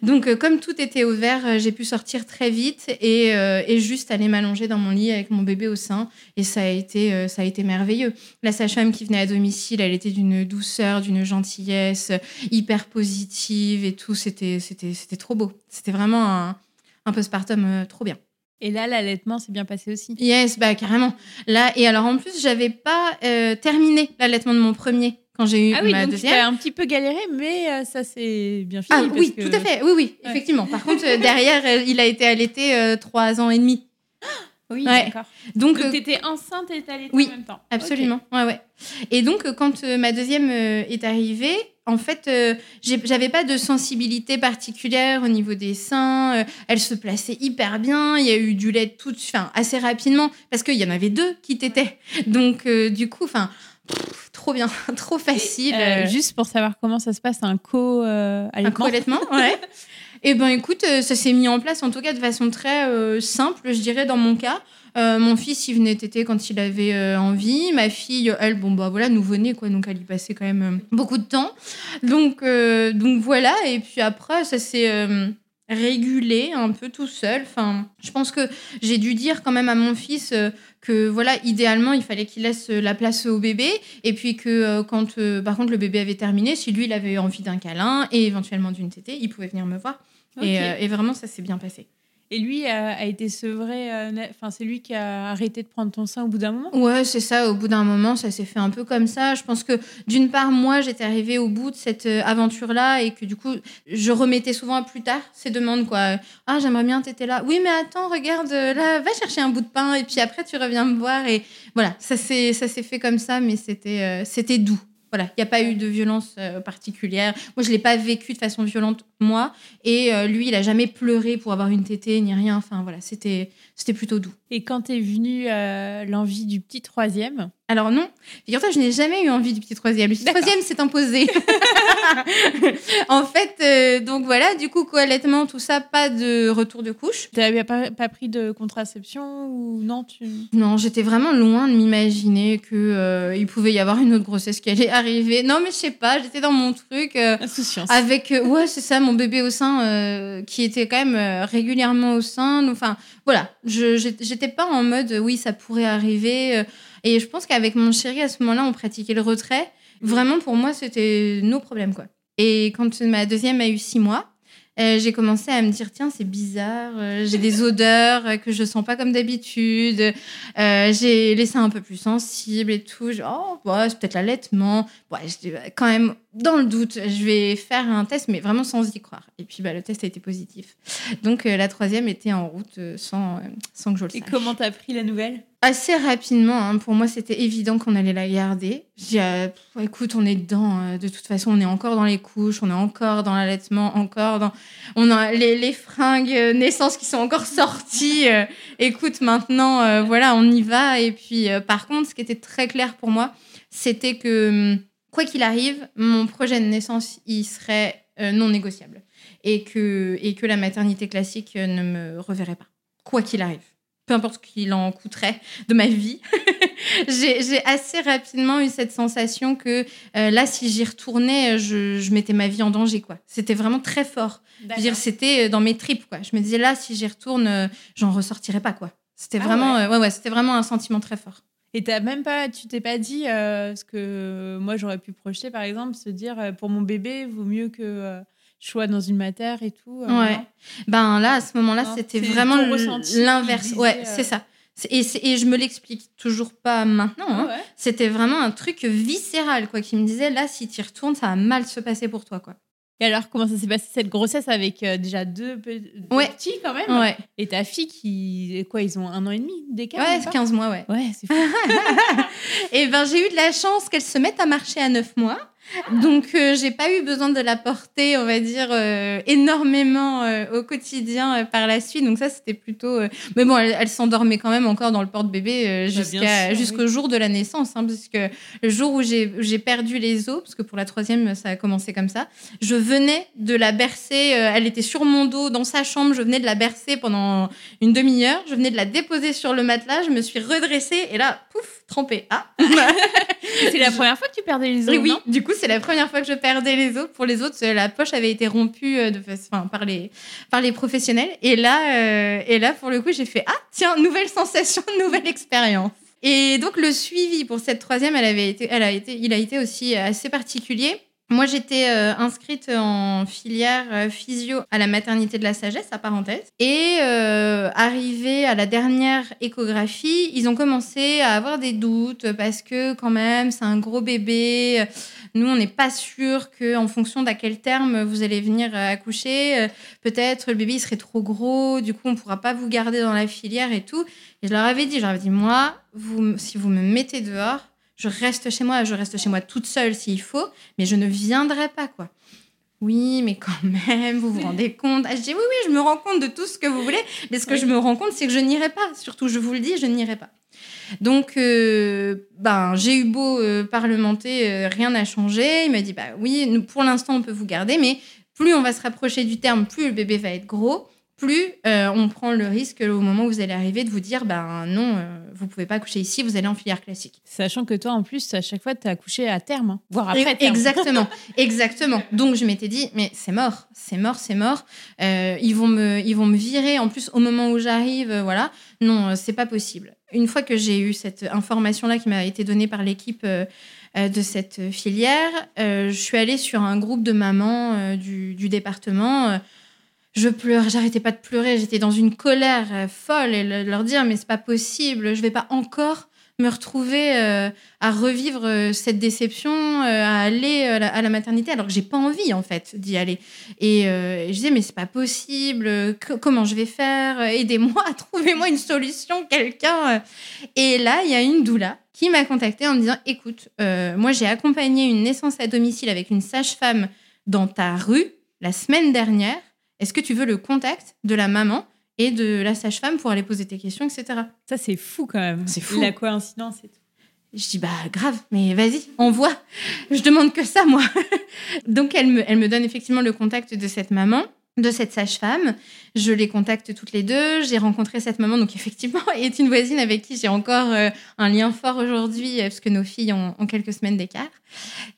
Donc, euh, comme tout était ouvert, euh, j'ai pu sortir très vite et, euh, et juste aller m'allonger dans mon lit avec mon bébé au sein. Et ça a été, euh, ça a été merveilleux. La sage-femme qui venait à domicile, elle était d'une douceur, d'une gentillesse, hyper positive et tout. C'était, c'était, c'était trop beau. C'était vraiment un, un postpartum euh, trop bien. Et là, l'allaitement s'est bien passé aussi. Yes, bah carrément. Là et alors en plus, j'avais pas euh, terminé l'allaitement de mon premier quand j'ai eu Ah oui, ma donc deuxième. un petit peu galéré, mais euh, ça s'est bien fini. Ah parce oui, que- tout à fait. Oui, oui, Ouais. effectivement. Par contre, euh, derrière, il a été allaité trois ans et demi. Oui, Ouais. d'accord. Donc, Donc euh, t'étais enceinte et t'allaité oui, en même temps. absolument. Ouais, ouais. Et donc, quand ma deuxième est arrivée, En fait, euh, j'avais pas de sensibilité particulière au niveau des seins. euh, elle se plaçait hyper bien. Il y a eu du lait tout, enfin assez rapidement parce qu'il y en avait deux qui tétaient. Donc euh, du coup, enfin, trop bien, trop facile. Euh, juste pour savoir comment ça se passe, un co un co-allaitement, ouais. Et ben écoute, ça s'est mis en place en tout cas de façon très simple, je dirais dans mon cas. Euh, mon fils, il venait téter quand il avait euh, envie. Ma fille, elle, bon bah voilà, nouveau-né quoi, donc elle y passait quand même euh, beaucoup de temps. Donc donc voilà. Et puis après, ça s'est régulé un peu tout seul. Enfin, je pense que j'ai dû dire quand même à mon fils que voilà, idéalement, il fallait qu'il laisse la place au bébé. Et puis que euh, quand, euh, par contre, le bébé avait terminé, si lui, il avait envie d'un câlin et éventuellement d'une tétée, il pouvait venir me voir. Euh, et vraiment, ça s'est bien passé. Et lui a, été sevré. euh, Enfin, c'est lui qui a arrêté de prendre ton sein au bout d'un moment? Ouais, c'est ça. Au bout d'un moment, ça s'est fait un peu comme ça. Je pense que d'une part, moi, j'étais arrivée au bout de cette euh, aventure-là et que du coup, je remettais souvent à plus tard ces demandes, quoi. Ah, j'aimerais bien t'étais là. Oui, mais attends, regarde, euh, là, va chercher un bout de pain et puis après, tu reviens me voir. Et voilà, ça s'est fait comme ça, mais c'était c'était doux. Voilà, il n'y a pas eu de violence euh, particulière. Moi, je l'ai pas vécu de façon violente, moi. Et euh, lui, il a jamais pleuré pour avoir une tétée ni rien. Enfin, voilà, c'était c'était plutôt doux. Et quand est venue euh, l'envie du petit troisième, Alors non, figure-toi, je n'ai jamais eu envie du petit troisième. Le petit troisième s'est imposé. en fait, euh, donc voilà, du coup, co-allaitement, tout ça, pas de retour de couche. tu n'avais pas, pas pris de contraception ou non tu... Non, j'étais vraiment loin de m'imaginer que euh, il pouvait y avoir une autre grossesse qui allait arriver. Non, mais je sais pas, j'étais dans mon truc. euh, Insouciance. avec euh, ouais c'est ça mon bébé au sein euh, qui était quand même euh, régulièrement au sein enfin voilà je j'étais pas en mode oui ça pourrait arriver euh, et je pense qu'avec mon chéri à ce moment-là on pratiquait le retrait. Vraiment pour moi c'était nos problèmes quoi. Et quand ma deuxième a eu six mois euh, j'ai commencé à me dire tiens c'est bizarre euh, j'ai des odeurs euh, que je sens pas comme d'habitude euh, j'ai les seins un peu plus sensibles et tout Je- oh bah, c'est peut-être l'allaitement ouais, je dis, bah, quand même, dans le doute, je vais faire un test, mais vraiment sans y croire. Et puis, bah, le test a été positif. Donc, la troisième était en route sans, sans que je le Et sache. comment t'as pris la nouvelle? Assez rapidement, hein, pour moi, c'était évident qu'on allait la garder. J'ai euh, écoute, on est dedans. euh, de toute façon, on est encore dans les couches, on est encore dans l'allaitement, encore dans. On a les, fringues euh, naissance qui sont encore sorties. euh, écoute, maintenant, voilà, on y va. Et puis, par contre, ce qui était très clair pour moi, c'était que, hum, quoi qu'il arrive, mon projet de naissance, il serait non négociable. Et que, la maternité classique ne me reverrait pas. Quoi qu'il arrive. Peu importe ce qu'il en coûterait de ma vie. j'ai assez rapidement eu cette sensation que euh, là, si j'y retournais, je, je mettais ma vie en danger. quoi. C'était vraiment très fort. Je veux dire, c'était euh, dans mes tripes. quoi. Je me disais, là, si j'y retourne, euh, j'en ressortirais pas. quoi. C'était Ah vraiment, ouais. euh, ouais, ouais, c'était vraiment un sentiment très fort. Et t'as même pas, tu t'es pas dit euh, ce que moi j'aurais pu projeter par exemple, se dire euh, pour mon bébé vaut mieux que euh, sois dans une matière et tout. euh, Ouais. Ben là, à ce moment-là, c'était vraiment l'inverse. Ouais, euh, c'est ça. C'est- Et, et je me l'explique toujours pas maintenant. hein. Ouais. C'était vraiment un truc viscéral, quoi, qui me disait là, si tu y retournes, ça va mal se passer pour toi, quoi. Et alors comment ça s'est passé cette grossesse avec euh, déjà deux, pe- deux Ouais. petits quand même? Ouais, Et ta fille qui quoi ils ont un an et demi d'écart ouais, même pas? 15 mois, ouais. Ouais, c'est fou. Et ben j'ai eu de la chance qu'elle se mette à marcher à 9 mois. Donc euh, j'ai pas eu besoin de la porter, on va dire, euh, énormément euh, au quotidien euh, par la suite. Donc ça c'était plutôt. Mais bon, elle, elle s'endormait quand même encore dans le porte-bébé Bah, jusqu'à jusqu'au oui. jour de la naissance, hein, parce que le jour où j'ai perdu les os, parce que pour la troisième ça a commencé comme ça, je venais de la bercer. elle était sur mon dos dans sa chambre. Je venais de la bercer pendant une demi-heure. Je venais de la déposer sur le matelas. Je me suis redressée et là, pouf, trempée. Ah. c'est la première fois que tu perdais les os Oui, oui. non? Du coup, c'est la première fois que je perdais les os. Pour les autres, euh, la poche avait été rompue euh, de par les par les professionnels. Et là, euh, et là, pour le coup, j'ai fait ah tiens, nouvelle sensation, nouvelle expérience. Et donc le suivi pour cette troisième, elle avait été, elle a été, il a été aussi assez particulier. Moi, j'étais euh, inscrite en filière euh, physio à la maternité de la sagesse, à parenthèse. Et euh, arrivé à la dernière échographie, ils ont commencé à avoir des doutes parce que quand même, c'est un gros bébé. Nous, on n'est pas sûr que, en fonction d'à quel terme vous allez venir euh, accoucher, peut-être le bébé serait trop gros. Du coup, on pourra pas vous garder dans la filière et tout. Et je leur avais dit, je dit, moi, vous, si vous me mettez dehors, Je reste chez moi, je reste chez moi toute seule s'il faut, mais je ne viendrai pas, quoi. Oui, mais quand même, vous vous rendez compte ah, Je dis oui, oui, je me rends compte de tout ce que vous voulez, mais ce que je me rends compte, c'est que je n'irai pas. Surtout, je vous le dis, je n'irai pas. Donc, euh, ben, j'ai eu beau euh, parlementer, euh, rien n'a changé. Il m'a dit, bah oui, pour l'instant, on peut vous garder, mais plus on va se rapprocher du terme, plus le bébé va être gros plus euh, on prend le risque au moment où vous allez arriver de vous dire ben non, euh, vous pouvez pas accoucher ici, vous allez en filière classique. Sachant que toi, en plus, à chaque fois, tu as accouché à terme, hein, voire après terme. Exactement, exactement. Donc je m'étais dit, mais c'est mort, c'est mort, c'est mort. Euh, ils, vont me, ils vont me virer. En plus, au moment où j'arrive, voilà. Non, c'est pas possible. Une fois que j'ai eu cette information-là qui m'a été donnée par l'équipe de cette filière, je suis allée sur un groupe de mamans du, du département je pleurais, j'arrêtais pas de pleurer, j'étais dans une colère euh, folle et leur dire mais c'est pas possible, je vais pas encore me retrouver euh, à revivre euh, cette déception, à aller à la, maternité alors que j'ai pas envie en fait d'y aller. Et je disais mais c'est pas possible, comment je vais faire Aidez-moi, trouvez-moi une solution, quelqu'un. Et là il y a une doula qui m'a contactée en me disant écoute, moi j'ai accompagné une naissance à domicile avec une sage-femme dans ta rue la semaine dernière. Est-ce que tu veux le contact de la maman et de la sage-femme pour aller poser tes questions, etc. Ça, c'est fou quand même. C'est fou. La coïncidence et tout. Je dis, bah grave, mais vas-y, envoie. Je demande que ça, moi. Donc, elle me, elle me donne effectivement le contact de cette maman de cette sage-femme. Je les contacte toutes les deux. J'ai rencontré cette maman, donc effectivement, est une voisine avec qui j'ai encore euh, un lien fort aujourd'hui, euh, parce que nos filles ont, quelques semaines d'écart.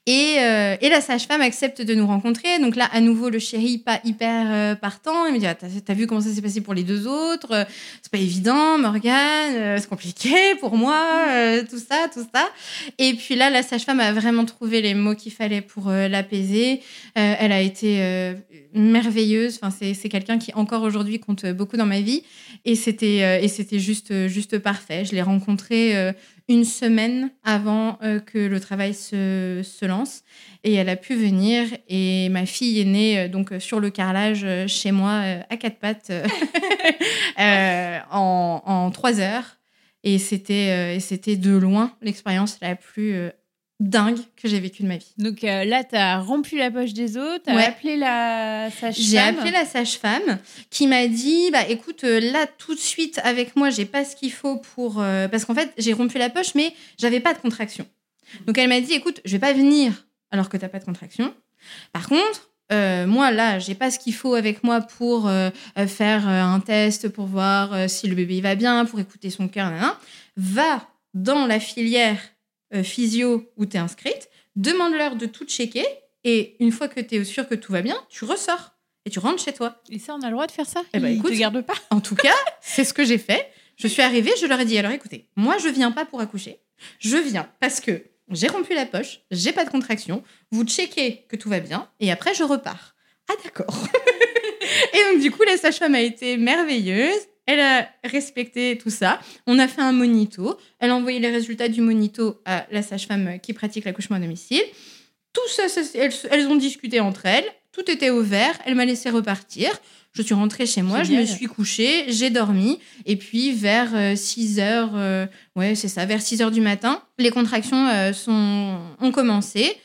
Et, euh, et, la sage-femme accepte de nous rencontrer. Donc là, à nouveau, le chéri, pas hyper partant. Il me dit ah, T'as vu comment ça s'est passé pour les deux autres? C'est pas évident, Morgane, c'est compliqué pour moi, tout ça, tout ça. Et puis là, la sage-femme a vraiment trouvé les mots qu'il fallait pour l'apaiser. elle a été merveilleuse. Enfin, c'est quelqu'un qui encore aujourd'hui compte beaucoup dans ma vie. Et c'était euh, et c'était juste juste parfait. Je l'ai rencontré euh, une semaine avant euh, que le travail se, lance et elle a pu venir. Et ma fille est née donc sur le carrelage chez moi à quatre pattes en, trois heures. Et c'était de loin l'expérience la plus dingue que j'ai vécu de ma vie. Donc euh, là, tu as rompu la poche des autres, tu as appelé la sage-femme. J'ai appelé la sage-femme qui m'a dit bah écoute, euh, là tout de suite avec moi, j'ai pas ce qu'il faut pour euh, parce qu'en fait, j'ai rompu la poche mais j'avais pas de contraction. Donc elle m'a dit écoute, je vais pas venir alors que tu pas de contraction. Par contre, moi là, j'ai pas ce qu'il faut avec moi pour faire un test pour voir si le bébé va bien, pour écouter son cœur, va dans la filière physio où tu es inscrite, demande-leur de tout checker et une fois que tu es sûr que tout va bien, tu ressors et tu rentres chez toi. Et ça, on a le droit de faire ça? Eh ben, écoute, te garde pas? En tout cas, c'est ce que j'ai fait. Je suis arrivée, je leur ai dit alors écoutez, moi je viens pas pour accoucher. Je viens parce que j'ai rompu la poche, j'ai pas de contraction, vous checkez que tout va bien et après je repars. Ah d'accord. et donc du coup la sage-femme a été merveilleuse. Elle a respecté tout ça. On a fait un monito. Elle a envoyé les résultats du monito à la sage-femme qui pratique l'accouchement à domicile. Tout ça, elles, ont discuté entre elles. Tout était au vert. Elle m'a laissé repartir. Je suis rentrée chez moi, je me suis couchée, j'ai dormi. Et puis, vers 6 euh, heures, euh, ouais, c'est ça, vers 6 heures du matin, les contractions euh, sont, ont commencé.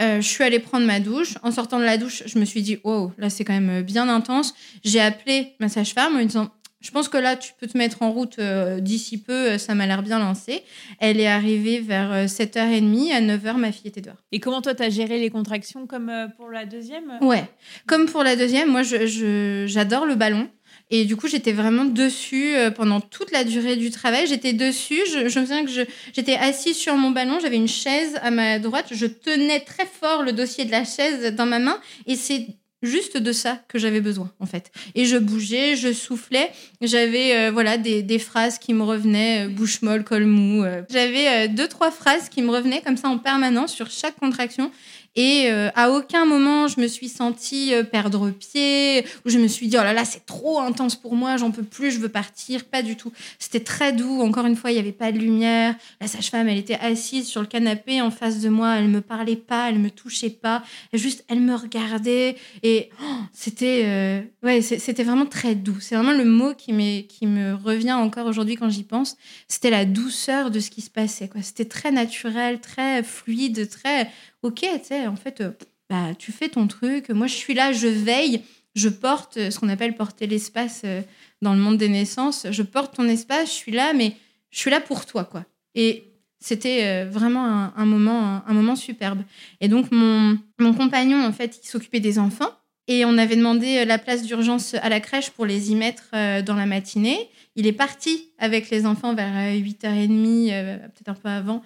je suis allée prendre ma douche. En sortant de la douche, je me suis dit, wow, là, c'est quand même bien intense. J'ai appelé ma sage-femme en lui disant, je pense que là, tu peux te mettre en route euh, d'ici peu, euh, ça m'a l'air bien lancé. Elle est arrivée vers 7h30, euh, à 9h, ma fille était dehors. Et comment toi, tu as géré les contractions comme pour la deuxième Ouais, comme pour la deuxième, moi, j'adore je, le ballon. Et du coup, j'étais vraiment dessus pendant toute la durée du travail. J'étais dessus. Je, me souviens que j'étais assise sur mon ballon. J'avais une chaise à ma droite. Je tenais très fort le dossier de la chaise dans ma main. Et c'est juste de ça que j'avais besoin en fait. Et je bougeais, je soufflais, j'avais euh, voilà des, des, phrases qui me revenaient, euh, bouche molle, col mou. Euh. J'avais deux trois phrases qui me revenaient comme ça en permanence sur chaque contraction et euh, à aucun moment, je me suis sentie euh, perdre pied, ou je me suis dit, oh là là, c'est trop intense pour moi, j'en peux plus, je veux partir. Pas du tout. C'était très doux. Encore une fois, il n'y avait pas de lumière. La sage-femme, elle était assise sur le canapé en face de moi. Elle me parlait pas, elle me touchait pas. juste, elle me regardait. Et, oh, c'était euh, ouais, c'était vraiment très doux. C'est vraiment le mot qui, qui me revient encore aujourd'hui quand j'y pense. C'était la douceur de ce qui se passait. C'était très naturel, très fluide, très ok. Tu sais, en fait, euh, bah, tu fais ton truc. Moi, je suis là, je veille, je porte ce qu'on appelle porter l'espace euh, dans le monde des naissances. Je porte ton espace, je suis là, mais je suis là pour toi, quoi. Et c'était vraiment un, moment, un, moment superbe. Et donc, mon, mon compagnon, en fait, il s'occupait des enfants. Et on avait demandé euh, la place d'urgence à la crèche pour les y mettre euh, dans la matinée. Il est parti avec les enfants vers 8h30, euh, peut-être un peu avant,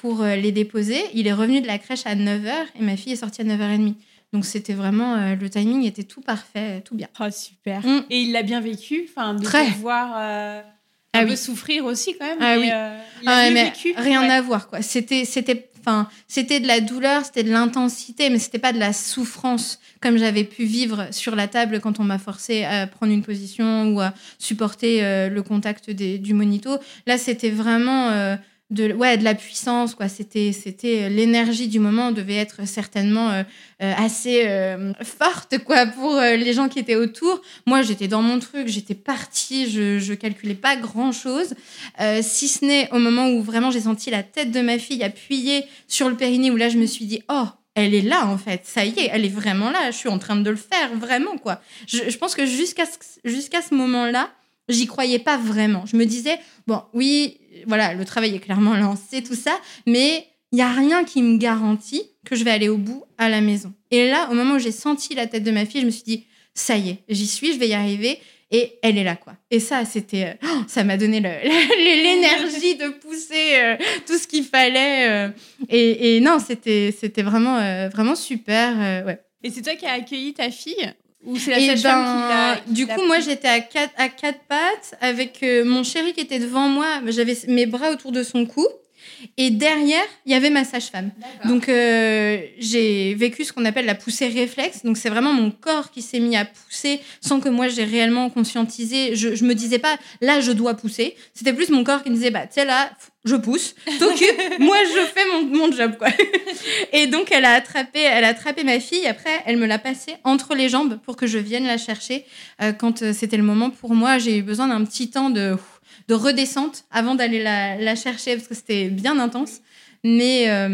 pour les déposer. Il est revenu de la crèche à 9h et ma fille est sortie à 9h30. Donc c'était vraiment, le timing était tout parfait, tout bien. Oh, super. Mm. Et il l'a bien vécu, enfin, de Très. voir un ah peu souffrir aussi quand même. Ah oui. il a ah bien vécu. Rien à voir, quoi. C'était, c'était Enfin, c'était de la douleur, c'était de l'intensité, mais c'était pas de la souffrance comme j'avais pu vivre sur la table quand on m'a forcé à prendre une position ou à supporter euh, le contact du monito. Là, c'était vraiment euh, de, ouais, de la puissance, quoi. C'était, c'était euh, l'énergie du moment devait être certainement euh, euh, assez forte, quoi, pour les gens qui étaient autour. Moi, j'étais dans mon truc, j'étais partie, je, je calculais pas grand chose, si ce n'est au moment où vraiment j'ai senti la tête de ma fille appuyée sur le périnée, où là, je me suis dit, oh, elle est là en fait, ça y est, elle est vraiment là, je suis en train de le faire, vraiment quoi. Je, je pense que jusqu'à jusqu'à ce moment-là, j'y croyais pas vraiment. Je me disais, bon, oui, voilà, le travail est clairement lancé, tout ça, mais il n'y a rien qui me garantit que je vais aller au bout à la maison. Et là, au moment où j'ai senti la tête de ma fille, je me suis dit, ça y est, j'y suis, je vais y arriver. Et elle est là, quoi. Et ça, c'était, euh, ça m'a donné l'énergie de pousser euh, tout ce qu'il fallait. Euh. et, non, c'était, c'était vraiment, vraiment super. ouais. Et c'est toi qui as accueilli ta fille? Ou c'est la eh qui l'a. Du coup, moi, j'étais à quatre, à quatre pattes avec euh, mon chéri qui était devant moi. J'avais mes bras autour de son cou. Et derrière, il y avait ma sage-femme. Donc, euh, j'ai vécu ce qu'on appelle la poussée réflexe. Donc, c'est vraiment mon corps qui s'est mis à pousser sans que moi, j'ai réellement conscientisé. Je, je me disais pas, là, je dois pousser. C'était plus mon corps qui me disait, bah, tu sais, là, je pousse, t'occupes, moi, je fais mon, mon job, quoi. Et donc, elle a attrapé, elle a attrapé ma fille. Après, elle me l'a passée entre les jambes pour que je vienne la chercher. Euh, quand euh, c'était le moment pour moi, j'ai eu besoin d'un petit temps de de redescente avant d'aller la, la, chercher parce que c'était bien intense. Mais, euh,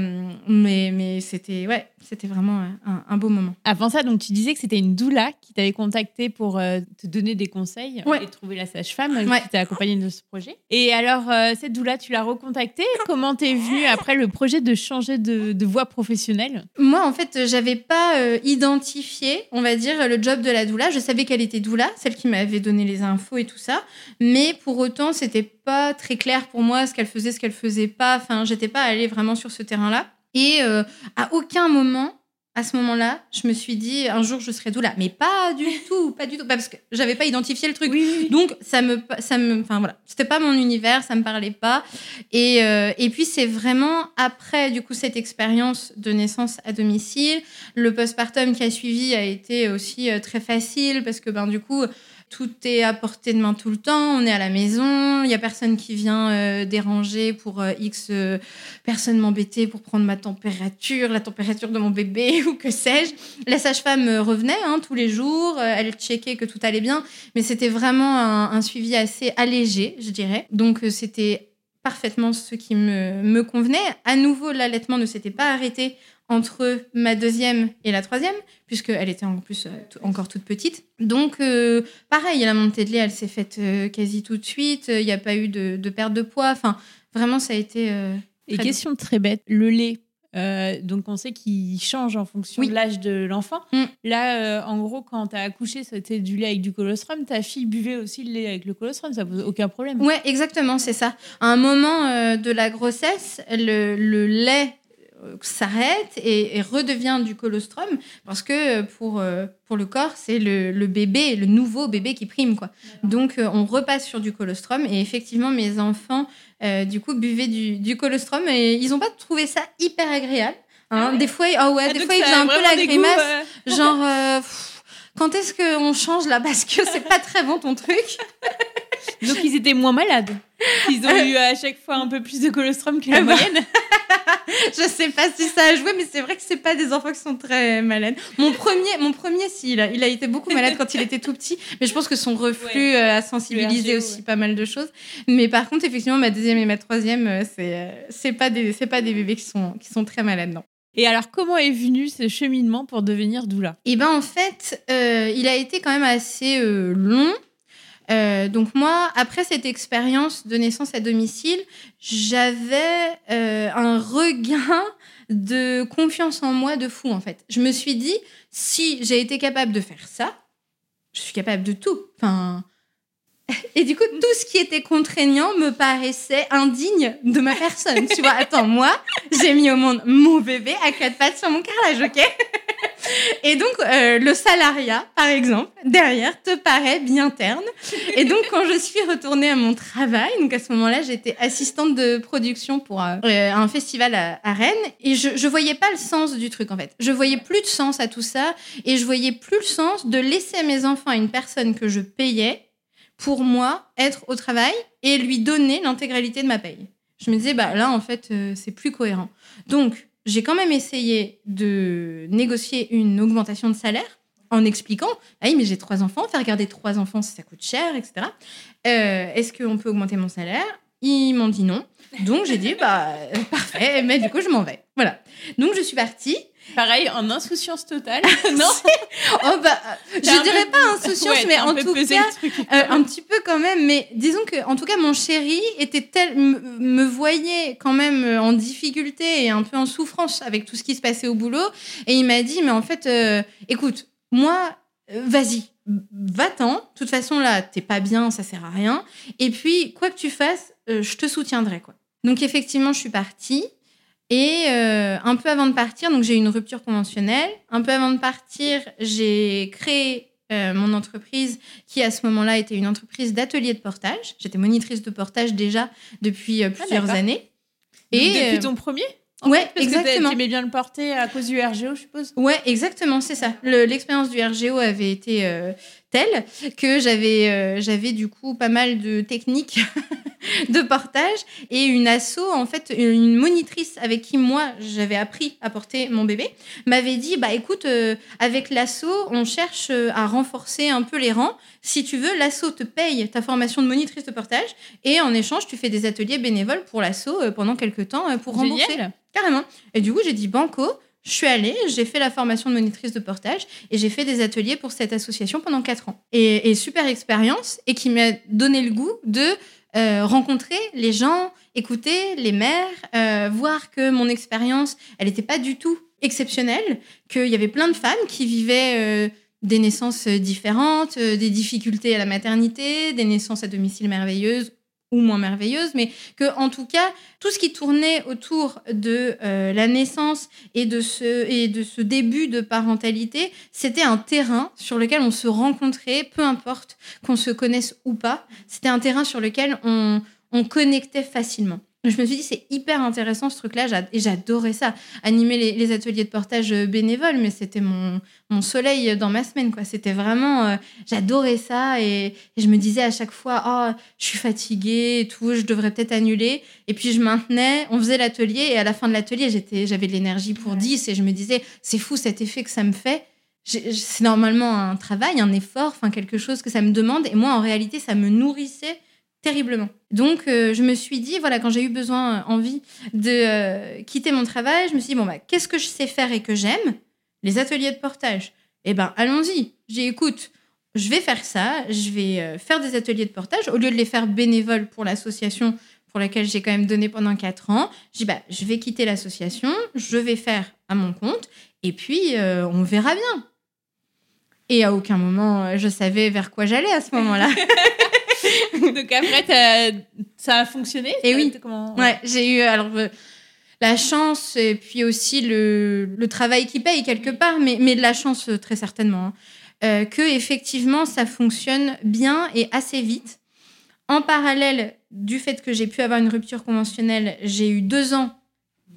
mais, mais c'était ouais, c'était vraiment un, beau moment. Avant ça, donc tu disais que c'était une doula qui t'avait contacté pour euh, te donner des conseils et trouver la sage-femme qui t'a accompagnée de ce projet. Et alors, euh, cette doula, tu l'as recontactée? Comment t'es venu après le projet de changer de, de voie professionnelle? Moi, en fait, j'avais pas identifié, on va dire, le job de la doula. Je savais qu'elle était doula, celle qui m'avait donné les infos et tout ça. Mais pour autant, c'était pas très clair pour moi ce qu'elle faisait, ce qu'elle faisait pas. Enfin, j'étais pas allée vraiment sur ce terrain-là. Et euh, à aucun moment, à ce moment-là, je me suis dit un jour je serai doula, mais pas du tout, pas du tout, parce que j'avais pas identifié le truc. Donc ça me, ça me, enfin voilà, c'était pas mon univers, ça me parlait pas. Et, euh, et puis c'est vraiment après du coup cette expérience de naissance à domicile, le postpartum qui a suivi a été aussi euh, très facile parce que ben du coup tout est à portée de main tout le temps. On est à la maison. Il y a personne qui vient euh, déranger pour euh, X euh, personne m'embêter pour prendre ma température, la température de mon bébé ou que sais-je. La sage-femme revenait hein, tous les jours. elle checkait que tout allait bien. Mais c'était vraiment un, suivi assez allégé, je dirais. Donc c'était parfaitement ce qui me convenait. À nouveau, l'allaitement ne s'était pas arrêté entre ma deuxième et la troisième, puisqu'elle était en plus euh, encore toute petite. Donc, euh, pareil, la montée de lait, elle s'est faite euh, quasi tout de suite. Il n'y a pas eu de, perte de poids. Enfin, vraiment, ça a été. et question très bête, le lait. donc on sait qu'il change en fonction de l'âge de l'enfant. Mm. Là, en gros, quand tu as accouché, c'était du lait avec du colostrum. Ta fille buvait aussi le lait avec le colostrum, ça pose aucun problème. Ouais, exactement, c'est ça. À un moment de la grossesse, le, le lait euh, s'arrête et, redevient du colostrum parce que pour, euh, pour le corps, c'est le, bébé, le nouveau bébé qui prime. quoi. Donc, euh, on repasse sur du colostrum et effectivement, mes enfants, du coup, buvaient du, colostrum et ils n'ont pas trouvé ça hyper agréable. Hein. Ah des fois, oh ouais, ah, des fois ils faisaient un peu la grimace, genre, quand est-ce qu'on change là? Parce que c'est pas très bon ton truc. Donc, ils étaient moins malades Ils ont eu à chaque fois un peu plus de colostrum que la Ah bah. moyenne. je sais pas si ça a joué, mais c'est vrai que c'est pas des enfants qui sont très malades. Mon premier, mon premier, si, il a, il a été beaucoup malade quand il était tout petit, mais je pense que son reflux Ouais. euh, a sensibilisé aussi ouais. pas mal de choses. Mais par contre, effectivement, ma deuxième et ma troisième, euh, c'est, euh, c'est pas des, c'est pas des bébés qui sont, qui sont très malades, non. Et alors, comment est venu ce cheminement pour devenir doula? Et ben en fait, euh, il a été quand même assez euh, long. Euh, donc moi, après cette expérience de naissance à domicile, j'avais euh, un regain de confiance en moi de fou en fait. Je me suis dit, si j'ai été capable de faire ça, je suis capable de tout. Enfin, et du coup, tout ce qui était contraignant me paraissait indigne de ma personne. tu vois, attends, moi, j'ai mis au monde mon bébé à quatre pattes sur mon carrelage, ok? Et donc, euh, le salariat, par exemple, derrière, te paraît bien terne. Et donc, quand je suis retournée à mon travail, donc à ce moment-là, j'étais assistante de production pour euh, euh, un festival à, à Rennes, et je, je voyais pas le sens du truc, en fait. Je voyais plus de sens à tout ça, et je voyais plus le sens de laisser mes enfants à une personne que je payais pour moi être au travail et lui donner l'intégralité de ma paye. Je me disais, bah là, en fait, c'est plus cohérent. Donc, j'ai quand même essayé de négocier une augmentation de salaire en expliquant, ah oui, mais j'ai trois enfants, faire garder trois enfants, ça coûte cher, etc. Euh, Est-ce qu'on peut augmenter mon salaire? Ils m'ont dit non. Donc, j'ai dit, bah, euh, parfait, mais du coup, je m'en vais. Voilà. Donc, je suis partie. Pareil, en insouciance totale. non Oh, bah, je T'as un dirais peu- pas insouciance, Ouais, mais en tout cas. Euh, un petit peu quand même, mais disons que, en tout cas, mon chéri était tel, me, voyait quand même euh, en difficulté et un peu en souffrance avec tout ce qui se passait au boulot. Et il m'a dit, mais en fait, euh, écoute, moi, euh, vas-y, va-t'en. De toute façon, là, t'es pas bien, ça sert à rien. Et puis, quoi que tu fasses, euh, je te soutiendrai, quoi. Donc, effectivement, je suis partie. Et euh, un peu avant de partir, donc j'ai eu une rupture conventionnelle. Un peu avant de partir, j'ai créé euh, mon entreprise qui à ce moment-là était une entreprise d'atelier de portage. J'étais monitrice de portage déjà depuis euh, plusieurs d'accord. années. Et depuis ton premier en ouais, fait, parce exactement. t'aimais bien le porter à cause du RGO, je suppose. Ouais, exactement, c'est ça. Le- L'expérience du RGO avait été euh, telle que j'avais euh, j'avais du coup pas mal de techniques de portage et une asso, en fait, une monitrice avec qui moi j'avais appris à porter mon bébé, m'avait dit bah écoute, euh, avec l'asso, on cherche euh, à renforcer un peu les rangs. Si tu veux, l'asso te paye ta formation de monitrice de portage et en échange, tu fais des ateliers bénévoles pour l'asso pendant quelques temps pour rembourser. Génial. Carrément. Et du coup, j'ai dit banco. Je suis allée, j'ai fait la formation de monitrice de portage et j'ai fait des ateliers pour cette association pendant quatre ans. Et, super expérience et qui m'a donné le goût de euh, rencontrer les gens, écouter les mères, euh, voir que mon expérience, elle n'était pas du tout exceptionnelle, qu'il y avait plein de femmes qui vivaient euh, des naissances différentes, euh, des difficultés à la maternité, des naissances à domicile merveilleuses ou moins merveilleuses, mais que en tout cas tout ce qui tournait autour de euh, la naissance et de ce et de ce début de parentalité, c'était un terrain sur lequel on se rencontrait, peu importe qu'on se connaisse ou pas. C'était un terrain sur lequel on on connectait facilement. Je me suis dit, c'est hyper intéressant ce truc-là, et j'adorais ça. Animer les, les ateliers de portage euh, bénévoles, mais c'était mon, mon soleil dans ma semaine, quoi. C'était vraiment, euh, j'adorais ça, et, et je me disais à chaque fois, oh, je suis fatiguée et tout, je devrais peut-être annuler. Et puis je maintenais, on faisait l'atelier, et à la fin de l'atelier, j'étais, j'avais de l'énergie pour Ouais. 10, et je me disais, c'est fou cet effet que ça me fait. C'est normalement un travail, un effort, enfin quelque chose que ça me demande, et moi, en réalité, ça me nourrissait terriblement. Donc, euh, je me suis dit, voilà, quand j'ai eu besoin, euh, envie de euh, quitter mon travail, je me suis dit, bon, bah, qu'est-ce que je sais faire et que j'aime? Les ateliers de portage. Eh ben, allons-y. J'ai écoute, je vais faire ça, je vais faire des ateliers de portage. Au lieu de les faire bénévoles pour l'association pour laquelle j'ai quand même donné pendant 4 ans, j'ai bah, je vais quitter l'association, je vais faire à mon compte, et puis on verra bien. Et à aucun moment, je savais vers quoi j'allais à ce moment-là. Donc après, ça a fonctionné? Et oui. Comment... Ouais, j'ai eu alors euh, la chance et puis aussi le, le travail qui paye quelque part, mais, mais de la chance euh, très certainement. hein. Euh, que effectivement ça fonctionne bien et assez vite. En parallèle du fait que j'ai pu avoir une rupture conventionnelle, j'ai eu deux ans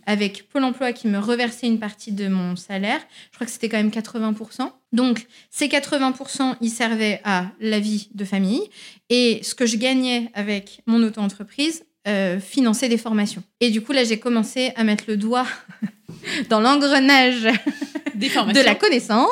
avec Pôle emploi qui me reversait une partie de mon salaire. Je crois que c'était quand même 80%. Donc, ces 80%, ils servaient à la vie de famille. Et ce que je gagnais avec mon auto-entreprise, euh, finançait des formations. Et du coup, là, j'ai commencé à mettre le doigt dans l'engrenage de la connaissance.